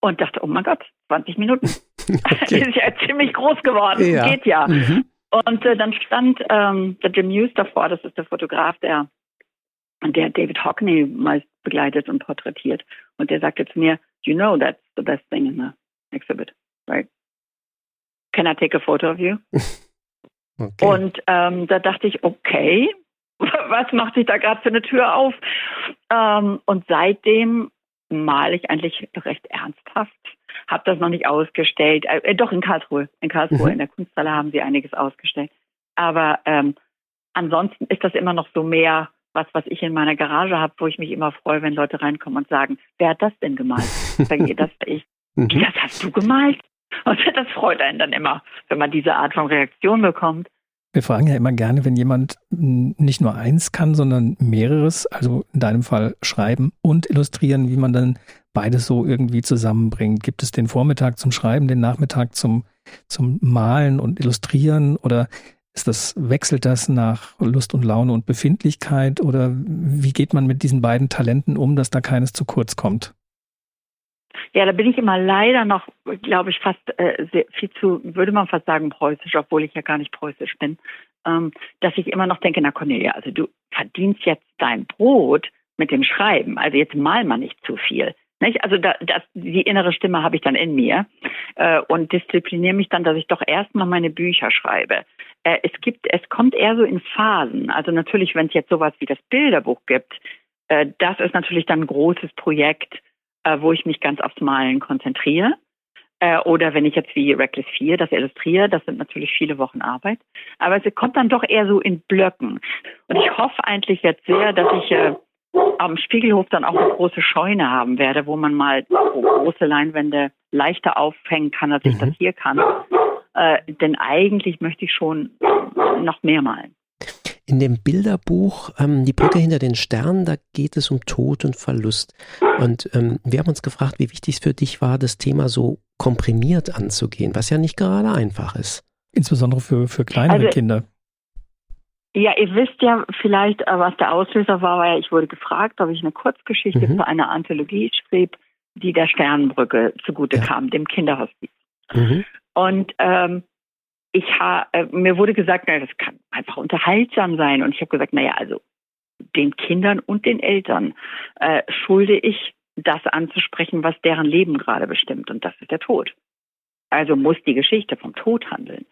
Und dachte, oh mein Gott, 20 Minuten. Okay. ist ja ziemlich groß geworden, ja. geht ja. Mhm. Und äh, dann stand ähm, der Jim Hughes davor, das ist der Fotograf, der, der David Hockney meist begleitet und porträtiert. Und der sagte zu mir, you know that's the best thing in the exhibit, right? Can I take a photo of you? okay. Und ähm, da dachte ich, okay, was macht sich da gerade für eine Tür auf? Ähm, und seitdem male ich eigentlich recht ernsthaft. Habe das noch nicht ausgestellt. Äh, äh, doch in Karlsruhe. In Karlsruhe mhm. in der Kunsthalle haben sie einiges ausgestellt. Aber ähm, ansonsten ist das immer noch so mehr was, was ich in meiner Garage habe, wo ich mich immer freue, wenn Leute reinkommen und sagen, wer hat das denn gemalt? Sag ich, das ich. Mhm. Das hast du gemalt? Und das freut einen dann immer, wenn man diese Art von Reaktion bekommt. Wir fragen ja immer gerne, wenn jemand nicht nur eins kann, sondern mehreres, also in deinem Fall schreiben und illustrieren, wie man dann beides so irgendwie zusammenbringt. Gibt es den Vormittag zum Schreiben, den Nachmittag zum, zum Malen und Illustrieren oder ist das, wechselt das nach Lust und Laune und Befindlichkeit oder wie geht man mit diesen beiden Talenten um, dass da keines zu kurz kommt? Ja, da bin ich immer leider noch, glaube ich, fast äh, sehr, viel zu, würde man fast sagen, preußisch, obwohl ich ja gar nicht preußisch bin, ähm, dass ich immer noch denke, na Cornelia, also du verdienst jetzt dein Brot mit dem Schreiben, also jetzt mal mal nicht zu viel. Nicht? Also da, das, die innere Stimme habe ich dann in mir äh, und diszipliniere mich dann, dass ich doch erstmal meine Bücher schreibe. Äh, es gibt, es kommt eher so in Phasen. Also natürlich, wenn es jetzt sowas wie das Bilderbuch gibt, äh, das ist natürlich dann ein großes Projekt, äh, wo ich mich ganz aufs Malen konzentriere. Äh, oder wenn ich jetzt wie Reckless 4 das illustriere, das sind natürlich viele Wochen Arbeit. Aber es kommt dann doch eher so in Blöcken. Und ich hoffe eigentlich jetzt sehr, dass ich äh, am Spiegelhof dann auch eine große Scheune haben werde, wo man mal große Leinwände leichter aufhängen kann, als ich das mhm. hier kann. Äh, denn eigentlich möchte ich schon noch mehr malen. In dem Bilderbuch ähm, Die Brücke hinter den Sternen, da geht es um Tod und Verlust. Und ähm, wir haben uns gefragt, wie wichtig es für dich war, das Thema so komprimiert anzugehen, was ja nicht gerade einfach ist. Insbesondere für, für kleinere also, Kinder. Ja, ihr wisst ja vielleicht, äh, was der Auslöser war, weil ich wurde gefragt, ob ich eine Kurzgeschichte mhm. für eine Anthologie schrieb, die der Sternenbrücke zugute ja. kam, dem Kinderhospiz. Mhm. Und ähm, ich ha, äh, mir wurde gesagt, na, das kann einfach unterhaltsam sein. Und ich habe gesagt, naja, also den Kindern und den Eltern äh, schulde ich das anzusprechen, was deren Leben gerade bestimmt. Und das ist der Tod. Also muss die Geschichte vom Tod handeln.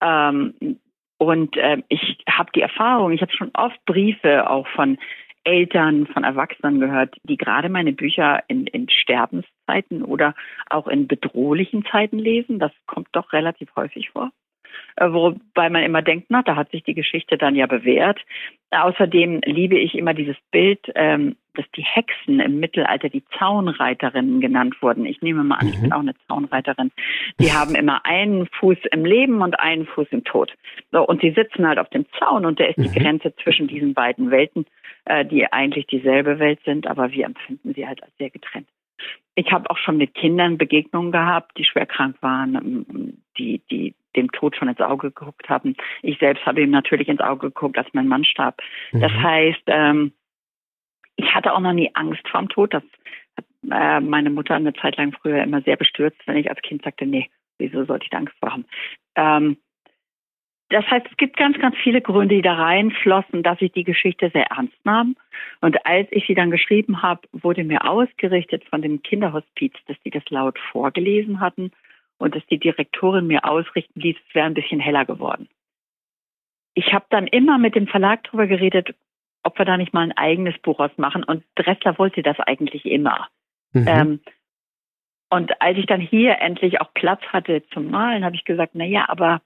Ähm, und äh, ich habe die Erfahrung, ich habe schon oft Briefe auch von Eltern, von Erwachsenen gehört, die gerade meine Bücher in, in Sterbenszeiten oder auch in bedrohlichen Zeiten lesen. Das kommt doch relativ häufig vor. Äh, wobei man immer denkt, na, da hat sich die Geschichte dann ja bewährt. Außerdem liebe ich immer dieses Bild, ähm, dass die Hexen im Mittelalter die Zaunreiterinnen genannt wurden. Ich nehme mal an, mhm. ich bin mhm. auch eine Zaunreiterin. Die haben immer einen Fuß im Leben und einen Fuß im Tod. So, und sie sitzen halt auf dem Zaun und der ist mhm. die Grenze zwischen diesen beiden Welten, äh, die eigentlich dieselbe Welt sind, aber wir empfinden sie halt als sehr getrennt. Ich habe auch schon mit Kindern Begegnungen gehabt, die schwer krank waren, die, die dem Tod schon ins Auge geguckt haben. Ich selbst habe ihm natürlich ins Auge geguckt, als mein Mann starb. Mhm. Das heißt, ähm, ich hatte auch noch nie Angst vorm Tod. Das hat äh, meine Mutter eine Zeit lang früher immer sehr bestürzt, wenn ich als Kind sagte, nee, wieso sollte ich da Angst vor haben? Ähm, das heißt, es gibt ganz, ganz viele Gründe, die da reinflossen, dass ich die Geschichte sehr ernst nahm. Und als ich sie dann geschrieben habe, wurde mir ausgerichtet von dem Kinderhospiz, dass die das laut vorgelesen hatten und dass die Direktorin mir ausrichten ließ, es wäre ein bisschen heller geworden. Ich habe dann immer mit dem Verlag darüber geredet, ob wir da nicht mal ein eigenes Buch ausmachen. Und Dressler wollte das eigentlich immer. Mhm. Ähm, Und als ich dann hier endlich auch Platz hatte zum Malen, habe ich gesagt, na ja, aber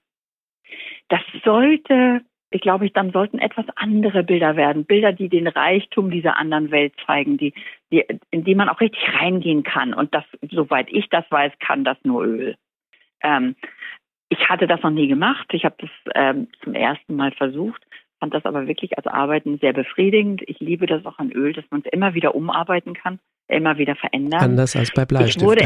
das sollte, ich glaube, ich dann sollten etwas andere Bilder werden, Bilder, die den Reichtum dieser anderen Welt zeigen, die, die, in die man auch richtig reingehen kann. Und das, soweit ich das weiß, kann das nur Öl. Ähm, ich hatte das noch nie gemacht. Ich habe das ähm, zum ersten Mal versucht, fand das aber wirklich als Arbeiten sehr befriedigend. Ich liebe das auch an Öl, dass man es immer wieder umarbeiten kann, immer wieder verändern. Anders als bei Bleistift. Ich wurde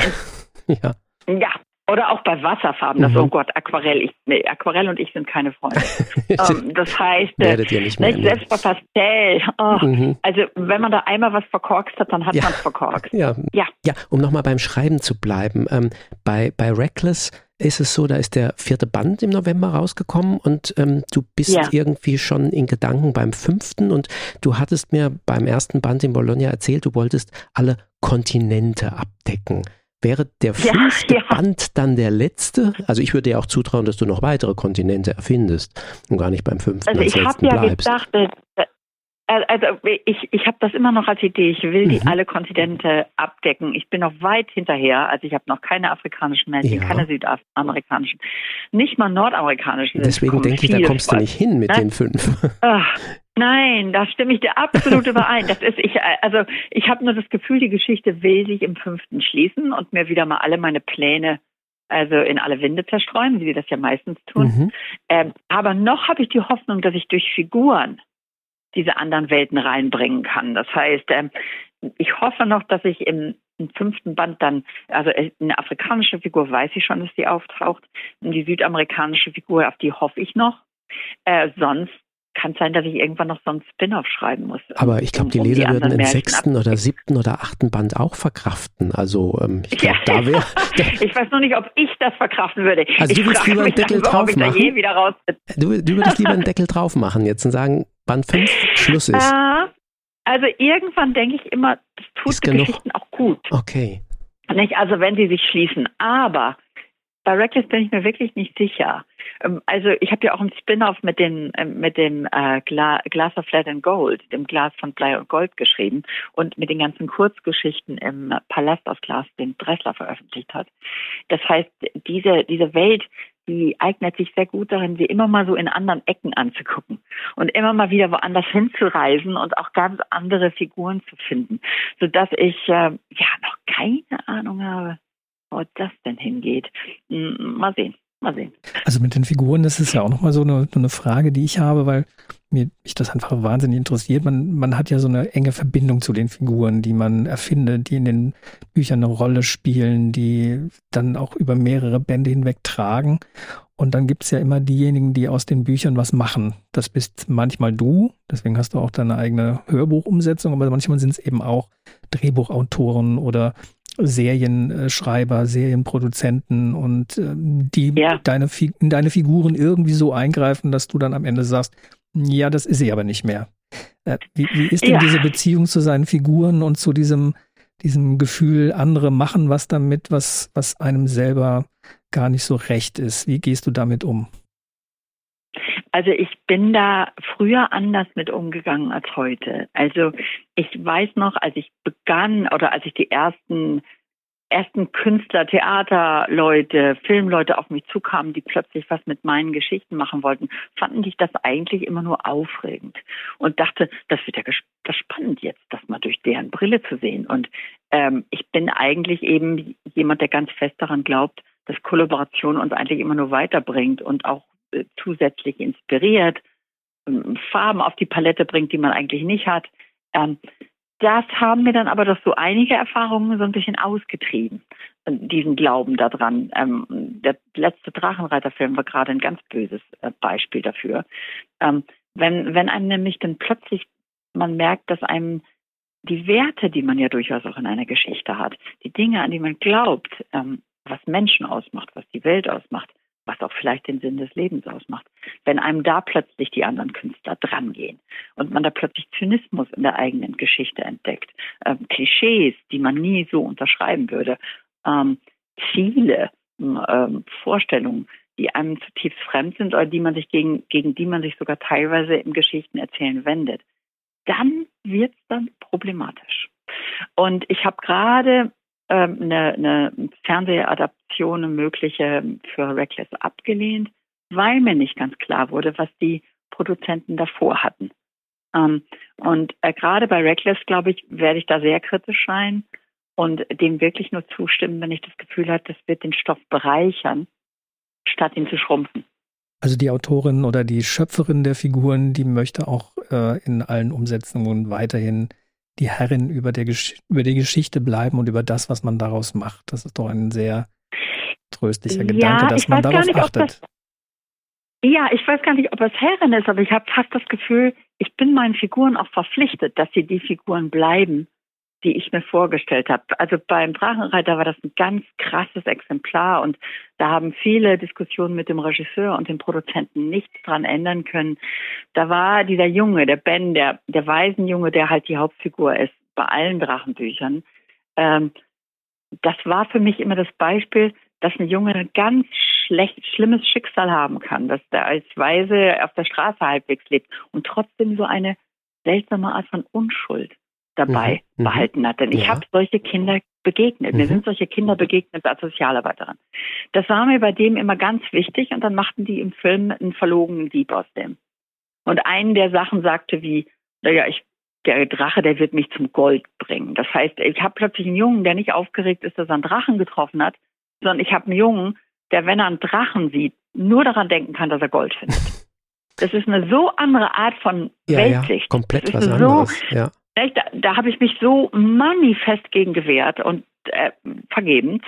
ja. ja, oder auch bei Wasserfarben. Das, mhm. oh Gott, Aquarell. Ich, nee, Aquarell und ich sind keine Freunde. um, ähm, das heißt, äh, nicht mehr selbst bei Pastell. Oh, mhm. Also wenn man da einmal was verkorkst hat, dann hat ja. man es verkorkst. Ja. ja. ja, um nochmal beim Schreiben zu bleiben. Ähm, bei, bei Reckless ist es so, da ist der vierte Band im November rausgekommen und ähm, du bist ja. irgendwie schon in Gedanken beim fünften und du hattest mir beim ersten Band in Bologna erzählt, du wolltest alle Kontinente abdecken. Wäre der fünfte ja, ja. Band dann der letzte? Also ich würde dir auch zutrauen, dass du noch weitere Kontinente erfindest und gar nicht beim fünften also als ich letzten ja bleibst. Gedacht, äh, also ich, ich habe das immer noch als Idee. Ich will die mhm. alle Kontinente abdecken. Ich bin noch weit hinterher. Also ich habe noch keine afrikanischen Mädchen, ja. keine südamerikanischen, nicht mal nordamerikanischen. Deswegen denke ich, da kommst du nicht hin mit ne? den fünf. Ach, nein, da stimme ich dir absolut überein. Das ist ich. Also ich habe nur das Gefühl, die Geschichte will sich im fünften schließen und mir wieder mal alle meine Pläne also in alle Winde zerstreuen, wie sie das ja meistens tun. Mhm. Ähm, aber noch habe ich die Hoffnung, dass ich durch Figuren diese anderen Welten reinbringen kann. Das heißt, ähm, ich hoffe noch, dass ich im, im, fünften Band dann, also eine afrikanische Figur weiß ich schon, dass die auftaucht. Und die südamerikanische Figur, auf die hoffe ich noch. Äh, sonst kann sein, dass ich irgendwann noch so einen Spin-off schreiben muss. Aber ich glaube, die um Leser die würden den sechsten oder siebten oder achten Band auch verkraften. Also ähm, ich glaube, ja. da wäre. ich weiß noch nicht, ob ich das verkraften würde. Also ich du würdest lieber einen Deckel dann, drauf machen. Du, du würdest lieber einen Deckel drauf machen jetzt und sagen, Band 5, Schluss ist. Äh, also irgendwann denke ich immer, das tut ist Geschichten auch gut. Okay. Nicht? Also wenn sie sich schließen. Aber bei Reckless bin ich mir wirklich nicht sicher. Ähm, also ich habe ja auch einen Spin-off mit dem ähm, mit dem äh, Gla Glass of Flat and Gold, dem Glas von Blei und Gold geschrieben und mit den ganzen Kurzgeschichten im Palast aus Glas, den Dressler veröffentlicht hat. Das heißt, diese diese Welt, die eignet sich sehr gut darin, sie immer mal so in anderen Ecken anzugucken und immer mal wieder woanders hinzureisen und auch ganz andere Figuren zu finden, sodass ich äh, ja noch keine Ahnung habe, wo das denn hingeht. Mal sehen. Mal sehen. Also mit den Figuren, das ist ja auch nochmal so eine, eine Frage, die ich habe, weil mir, mich das einfach wahnsinnig interessiert. Man, man hat ja so eine enge Verbindung zu den Figuren, die man erfindet, die in den Büchern eine Rolle spielen, die dann auch über mehrere Bände hinweg tragen. Und dann gibt es ja immer diejenigen, die aus den Büchern was machen. Das bist manchmal du, deswegen hast du auch deine eigene Hörbuchumsetzung, aber manchmal sind es eben auch Drehbuchautoren oder Serienschreiber, Serienproduzenten und äh, die ja. deine, in deine Figuren irgendwie so eingreifen, dass du dann am Ende sagst, ja, das ist sie aber nicht mehr. Äh, wie, wie, ist denn ja. diese Beziehung zu seinen Figuren und zu diesem, diesem Gefühl, andere machen was damit, was, was einem selber gar nicht so recht ist? Wie gehst du damit um? Also ich bin da früher anders mit umgegangen als heute. Also ich weiß noch, als ich begann oder als ich die ersten ersten Künstler, Theaterleute, Filmleute auf mich zukamen, die plötzlich was mit meinen Geschichten machen wollten, fanden ich das eigentlich immer nur aufregend und dachte, das wird ja das spannend jetzt, das mal durch deren Brille zu sehen. Und ähm, ich bin eigentlich eben jemand, der ganz fest daran glaubt, dass Kollaboration uns eigentlich immer nur weiterbringt und auch zusätzlich inspiriert, ähm, Farben auf die Palette bringt, die man eigentlich nicht hat. Ähm, das haben mir dann aber doch so einige Erfahrungen so ein bisschen ausgetrieben, diesen Glauben daran. Ähm, der letzte Drachenreiterfilm war gerade ein ganz böses äh, Beispiel dafür. wenn, wenn einem nämlich dann plötzlich man merkt, dass einem die Werte, die man ja durchaus auch in einer Geschichte hat, die Dinge, an die man glaubt, was Menschen ausmacht, was die Welt ausmacht, was auch vielleicht den Sinn des Lebens ausmacht. Wenn einem da plötzlich die anderen Künstler drangehen und man da plötzlich Zynismus in der eigenen Geschichte entdeckt, ähm, Klischees, die man nie so unterschreiben würde, ähm, Ziele, ähm, Vorstellungen, die einem zutiefst fremd sind oder die man sich gegen, gegen die man sich sogar teilweise im Geschichtenerzählen wendet, dann wird es dann problematisch. Und ich habe gerade ähm, eine, eine Fernsehadaption, eine mögliche für Reckless abgelehnt, weil mir nicht ganz klar wurde, was die Produzenten davor hatten. Ähm, und äh, gerade bei Reckless, glaube ich, werde ich da sehr kritisch sein und dem wirklich nur zustimmen, wenn ich das Gefühl habe, das wird den Stoff bereichern, statt ihn zu schrumpfen. Also die Autorin oder die Schöpferin der Figuren, die möchte auch äh, in allen Umsetzungen weiterhin die Herrin über, der über die Geschichte bleiben und über das, was man daraus macht. Das ist doch ein sehr tröstlicher ja, Gedanke, dass man darauf nicht, achtet. Ja, ich weiß gar nicht, ob es Herrin ist, aber ich habe fast das Gefühl, ich bin meinen Figuren auch verpflichtet, dass sie die Figuren bleiben, die ich mir vorgestellt habe. Also beim Drachenreiter war das ein ganz krasses Exemplar und da haben viele Diskussionen mit dem Regisseur und dem Produzenten nichts dran ändern können. Da war dieser Junge, der Ben, der, der Waisenjunge, der halt die Hauptfigur ist bei allen Drachenbüchern. Ähm, das war für mich immer das Beispiel, dass ein Junge ein ganz schlecht, schlimmes Schicksal haben kann, dass der als Weise auf der Straße halbwegs lebt und trotzdem so eine seltsame Art von Unschuld dabei mhm. mhm. behalten hat. Denn ja. ich habe solche Kinder begegnet. Mhm. Mir sind solche Kinder begegnet als Sozialarbeiterin. Das war mir bei dem immer ganz wichtig und dann machten die im Film einen verlogenen Dieb aus dem. Und einen der Sachen sagte wie, naja, ich, der Drache, der wird mich zum Gold bringen. Das heißt, ich habe plötzlich einen Jungen, der nicht aufgeregt ist, dass er einen Drachen getroffen hat, sondern ich habe einen Jungen, der, wenn er einen Drachen sieht, nur daran denken kann, dass er Gold findet. Das ist eine so andere Art von ja, Weltsicht. Ja, komplett was anderes. So, ja. Da, da habe ich mich so manifest gegen gewehrt und äh, vergebens.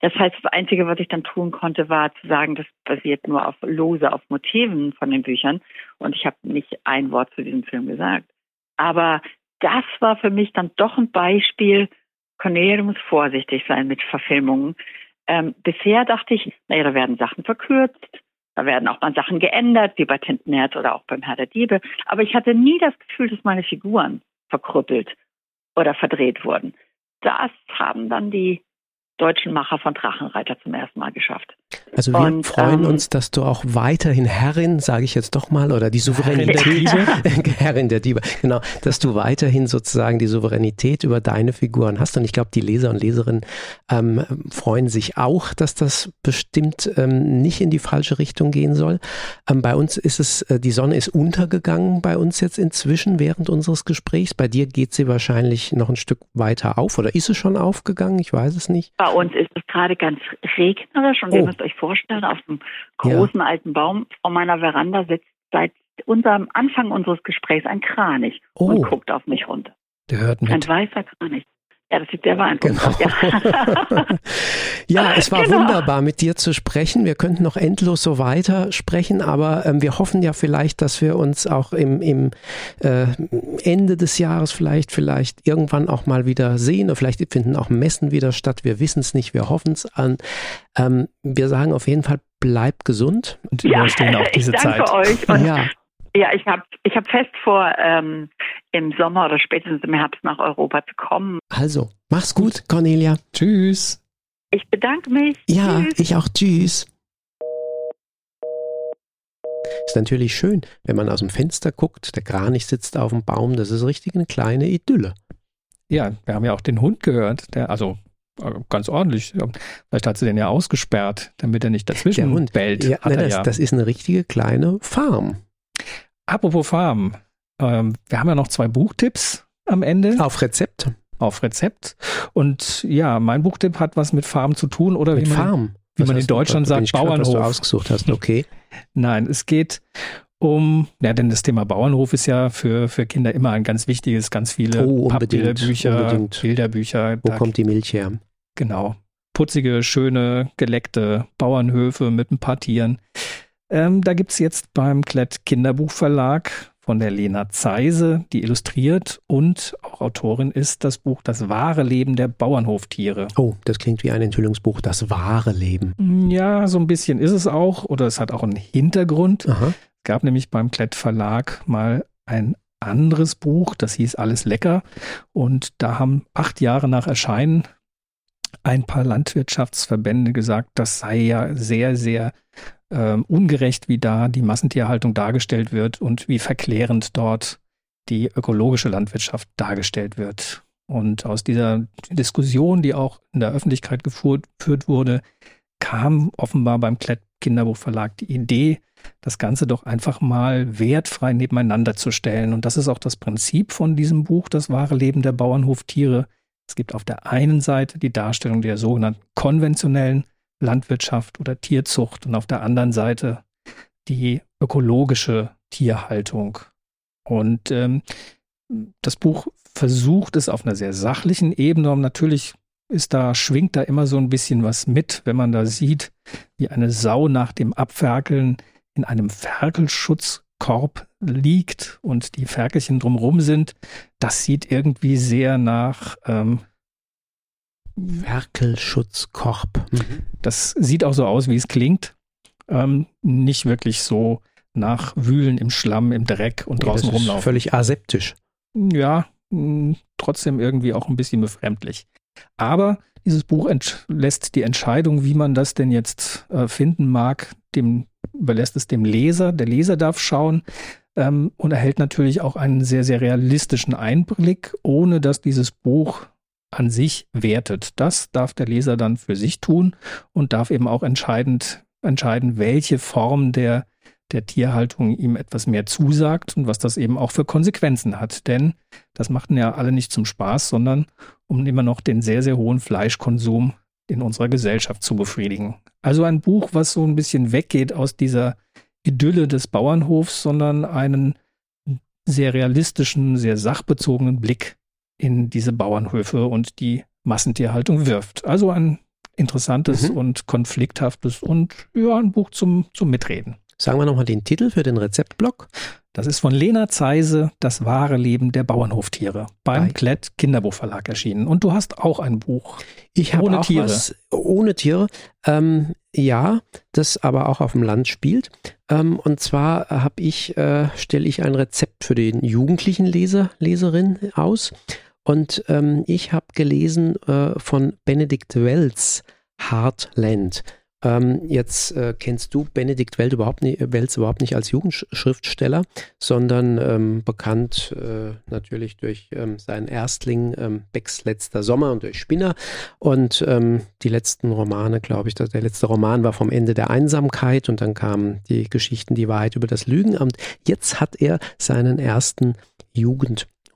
Das heißt, das Einzige, was ich dann tun konnte, war zu sagen, das basiert nur auf Lose, auf Motiven von den Büchern. Und ich habe nicht ein Wort zu diesem Film gesagt. Aber das war für mich dann doch ein Beispiel, Cornelia muss vorsichtig sein mit Verfilmungen. Ähm, bisher dachte ich, naja, da werden Sachen verkürzt, da werden auch mal Sachen geändert, wie bei Tintenherz oder auch beim Herr der Diebe. Aber ich hatte nie das Gefühl, dass meine Figuren verkrüppelt oder verdreht wurden. Das haben dann die deutschen Macher von Drachenreiter zum ersten Mal geschafft. Also wir und, freuen ähm, uns, dass du auch weiterhin Herrin, sage ich jetzt doch mal, oder die Souveränität, Herrin der Diebe, genau, dass du weiterhin sozusagen die Souveränität über deine Figuren hast. Und ich glaube, die Leser und Leserinnen ähm, freuen sich auch, dass das bestimmt ähm, nicht in die falsche Richtung gehen soll. Ähm, bei uns ist es, äh, die Sonne ist untergegangen bei uns jetzt inzwischen während unseres Gesprächs. Bei dir geht sie wahrscheinlich noch ein Stück weiter auf oder ist sie schon aufgegangen? Ich weiß es nicht. Bei uns ist es gerade ganz regnerisch und oh. ihr müsst euch vorstellen, auf einem großen ja. alten Baum vor meiner Veranda sitzt seit unserem Anfang unseres Gesprächs ein Kranich oh. und guckt auf mich runter. Der hört mit. Ein weißer Kranich. Ja, das sieht sehr beeindruckend genau. Ja. ja, es war genau. wunderbar, mit dir zu sprechen. Wir könnten noch endlos so weiter sprechen, aber ähm, wir hoffen ja vielleicht, dass wir uns auch im, im äh, Ende des Jahres vielleicht, vielleicht irgendwann auch mal wieder sehen oder vielleicht finden auch Messen wieder statt. Wir wissen es nicht, wir hoffen es an. Ähm, wir sagen auf jeden Fall, bleib gesund und ja, überstehen auch diese ich danke Zeit. Euch und ja. Ja, ich habe ich hab fest vor, ähm, im Sommer oder spätestens im Herbst nach Europa zu kommen. Also, mach's gut, Cornelia. Tschüss. Ich bedanke mich. Ja, Tschüss. ich auch. Tschüss. Ist natürlich schön, wenn man aus dem Fenster guckt, der Kranich sitzt auf dem Baum, das ist richtig eine kleine Idylle. Ja, wir haben ja auch den Hund gehört, der, also äh, ganz ordentlich. Vielleicht hat sie den ja ausgesperrt, damit er nicht dazwischen der Hund. bellt. Ja, ne, das, ja. das ist eine richtige kleine Farm. Apropos Farben. Ähm, wir haben ja noch zwei Buchtipps am Ende. Auf Rezept. Auf Rezept. Und ja, mein Buchtipp hat was mit Farben zu tun oder mit wie man, Farm. Wie was man in Deutschland sagt, Bauernhof. Grad, was du ausgesucht hast, okay. Nein, es geht um, ja, denn das Thema Bauernhof ist ja für, für Kinder immer ein ganz wichtiges, ganz viele oh, Pappbilderbücher, Bilderbücher. Wo da, kommt die Milch her? Genau. Putzige, schöne, geleckte Bauernhöfe mit ein paar Tieren. Ähm, da gibt es jetzt beim Klett Kinderbuchverlag von der Lena Zeise, die illustriert und auch Autorin ist das Buch Das wahre Leben der Bauernhoftiere. Oh, das klingt wie ein Enthüllungsbuch, das wahre Leben. Ja, so ein bisschen ist es auch oder es hat auch einen Hintergrund. Aha. Es gab nämlich beim Klett Verlag mal ein anderes Buch, das hieß Alles lecker und da haben acht Jahre nach Erscheinen ein paar Landwirtschaftsverbände gesagt, das sei ja sehr, sehr äh, ungerecht, wie da die Massentierhaltung dargestellt wird und wie verklärend dort die ökologische Landwirtschaft dargestellt wird. Und aus dieser Diskussion, die auch in der Öffentlichkeit geführt, wurde, kam offenbar beim Klett Kinderbuchverlag die Idee, das Ganze doch einfach mal wertfrei nebeneinander zu stellen. Und das ist auch das Prinzip von diesem Buch, das wahre Leben der Bauernhoftiere. Es gibt auf der einen Seite die Darstellung der sogenannten konventionellen Landwirtschaft oder Tierzucht und auf der anderen Seite die ökologische Tierhaltung. Und ähm, das Buch versucht es auf einer sehr sachlichen Ebene, und natürlich ist da, schwingt da immer so ein bisschen was mit, wenn man da sieht, wie eine Sau nach dem Abferkeln in einem Ferkelschutzkorb liegt und die Ferkelchen drumherum sind. Das sieht irgendwie sehr nach ähm, Ferkelschutzkorb. Mhm. Das sieht auch so aus, wie es klingt. Ähm, nicht wirklich so nach Wühlen im Schlamm, im Dreck und draußen das rumlaufen. völlig aseptisch. Ja, mh, trotzdem irgendwie auch ein bisschen befremdlich. Aber dieses Buch lässt die Entscheidung, wie man das denn jetzt äh, finden mag, dem überlässt es dem Leser. Der Leser darf schauen ähm, und erhält natürlich auch einen sehr, sehr realistischen Einblick, ohne dass dieses Buch an sich wertet. Das darf der Leser dann für sich tun und darf eben auch entscheidend entscheiden, welche Form der der Tierhaltung ihm etwas mehr zusagt und was das eben auch für Konsequenzen hat. Denn das machten ja alle nicht zum Spaß, sondern um immer noch den sehr, sehr hohen Fleischkonsum in unserer Gesellschaft zu befriedigen. Also ein Buch, was so ein bisschen weggeht aus dieser Idylle des Bauernhofs, sondern einen sehr realistischen, sehr sachbezogenen Blick in diese Bauernhöfe und die Massentierhaltung wirft. Also ein interessantes mhm. und konflikthaftes und ja, ein Buch zum, zum Mitreden. Sagen wir nochmal den Titel für den Rezeptblock. Das ist von Lena Zeise, Das wahre Leben der Bauernhoftiere, beim Bei. Klett Kinderbuchverlag erschienen. Und du hast auch ein Buch. Ich habe auch Tiere. was ohne Tiere. Ähm, ja, das aber auch auf dem Land spielt. Ähm, und zwar habe ich, äh, stelle ich ein Rezept für den jugendlichen Leser, Leserin aus. Und ähm, ich habe gelesen äh, von Benedikt Wells Heartland. Ähm, jetzt äh, kennst du Benedikt Welt überhaupt nicht, überhaupt nicht als Jugendschriftsteller, sondern ähm, bekannt äh, natürlich durch ähm, seinen Erstling ähm, Becks letzter Sommer und durch Spinner. Und ähm, die letzten Romane, glaube ich, der letzte Roman war vom Ende der Einsamkeit und dann kamen die Geschichten, die Wahrheit über das Lügenamt. Jetzt hat er seinen ersten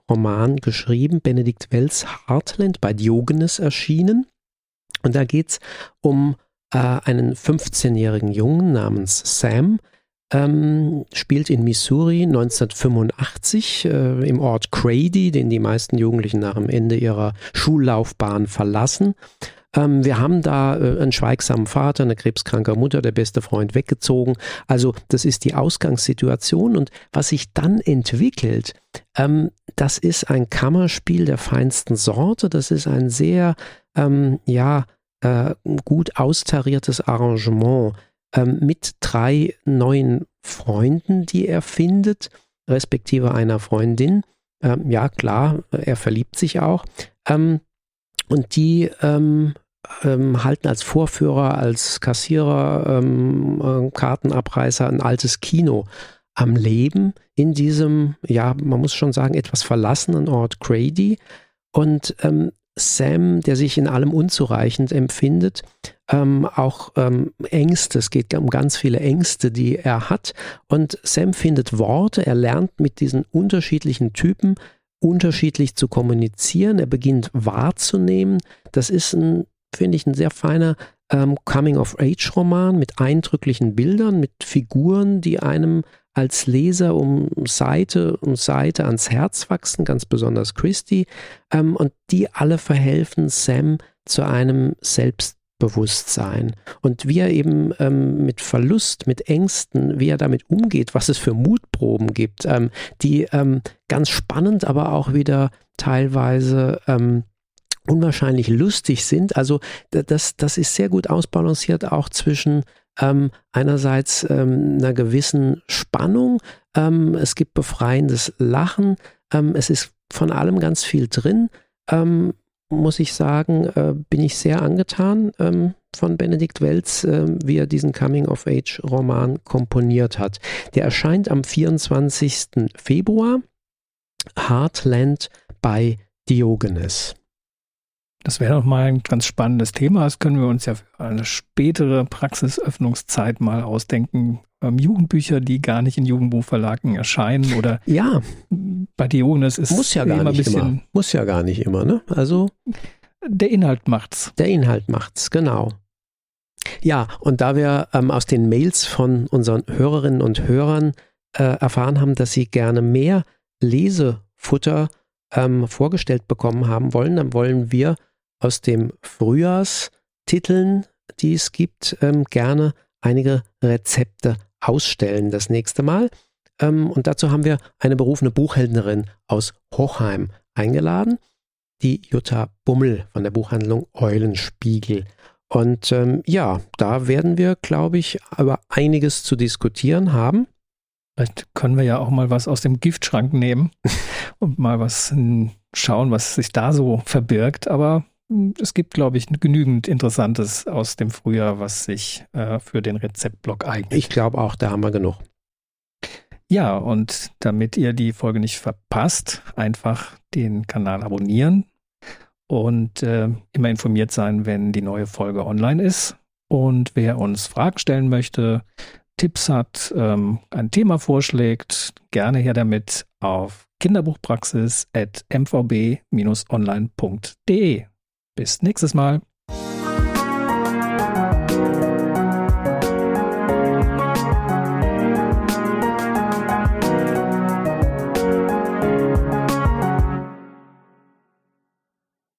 Jugendroman geschrieben, Benedikt Wells Heartland, bei Diogenes erschienen. Und da geht es um äh, einen 15-jährigen Jungen namens Sam, ähm, spielt in Missouri 1985 äh, im Ort Grady, den die meisten Jugendlichen nach dem Ende ihrer Schullaufbahn verlassen. Ähm, wir haben da äh, einen schweigsamen Vater, eine krebskranke Mutter, der beste Freund weggezogen. Also das ist die Ausgangssituation und was sich dann entwickelt, ähm, das ist ein Kammerspiel der feinsten Sorte. Das ist ein sehr, ähm, ja, äh, gut austariertes Arrangement ähm, mit drei neuen Freunden, die er findet, respektive einer Freundin. Ähm, ja, klar, er verliebt sich auch. Ähm, und die ähm, ähm, halten als Vorführer, als Kassierer, ähm, äh, Kartenabreißer ein altes Kino am Leben in diesem, ja, man muss schon sagen, etwas verlassenen Ort Grady. Und ähm, Sam, der sich in allem unzureichend empfindet, ähm, auch ähm, Ängste, es geht um ganz viele Ängste, die er hat. Und Sam findet Worte, er lernt mit diesen unterschiedlichen Typen unterschiedlich zu kommunizieren, er beginnt wahrzunehmen. Das ist ein, finde ich, ein sehr feiner ähm, Coming-of-Age-Roman mit eindrücklichen Bildern, mit Figuren, die einem als Leser um Seite um Seite ans Herz wachsen, ganz besonders Christy, ähm, und die alle verhelfen Sam zu einem Selbstbewusstsein. Und wie er eben ähm, mit Verlust, mit Ängsten, wie er damit umgeht, was es für Mutproben gibt, ähm, die ähm, ganz spannend, aber auch wieder teilweise ähm, unwahrscheinlich lustig sind. Also das, das ist sehr gut ausbalanciert auch zwischen ähm, einerseits ähm, einer gewissen Spannung, ähm, es gibt befreiendes Lachen, ähm, es ist von allem ganz viel drin. Ähm, muss ich sagen, äh, bin ich sehr angetan ähm, von Benedikt Welz, äh, wie er diesen Coming-of-Age-Roman komponiert hat. Der erscheint am 24. Februar. Heartland bei Diogenes. Das wäre nochmal ein ganz spannendes Thema. Das können wir uns ja für eine spätere Praxisöffnungszeit mal ausdenken. Ähm, Jugendbücher, die gar nicht in Jugendbuchverlagen erscheinen oder ja. bei Diogenes ist muss ja gar immer nicht bisschen, immer. Muss ja gar nicht immer, ne? Also der Inhalt macht's. Der Inhalt macht's, genau. Ja, und da wir ähm, aus den Mails von unseren Hörerinnen und Hörern äh, erfahren haben, dass sie gerne mehr Lesefutter ähm, vorgestellt bekommen haben wollen, dann wollen wir aus dem Frühjahrstiteln, die es gibt, ähm, gerne einige Rezepte ausstellen das nächste Mal. Ähm, und dazu haben wir eine berufene Buchhändlerin aus Hochheim eingeladen, die Jutta Bummel von der Buchhandlung Eulenspiegel. Und ähm, ja, da werden wir, glaube ich, über einiges zu diskutieren haben. Vielleicht können wir ja auch mal was aus dem Giftschrank nehmen und mal was schauen, was sich da so verbirgt. Aber hm, es gibt, glaube ich, genügend Interessantes aus dem Frühjahr, was sich äh, für den Rezeptblock eignet. Ich glaube auch, da haben wir genug. Ja, und damit ihr die Folge nicht verpasst, einfach den Kanal abonnieren und äh, immer informiert sein, wenn die neue Folge online ist. Und wer uns Fragen stellen möchte, Tipps hat, ähm, ein Thema vorschlägt, gerne her damit auf kinderbuchpraxis.mvb-online.de. Bis nächstes Mal.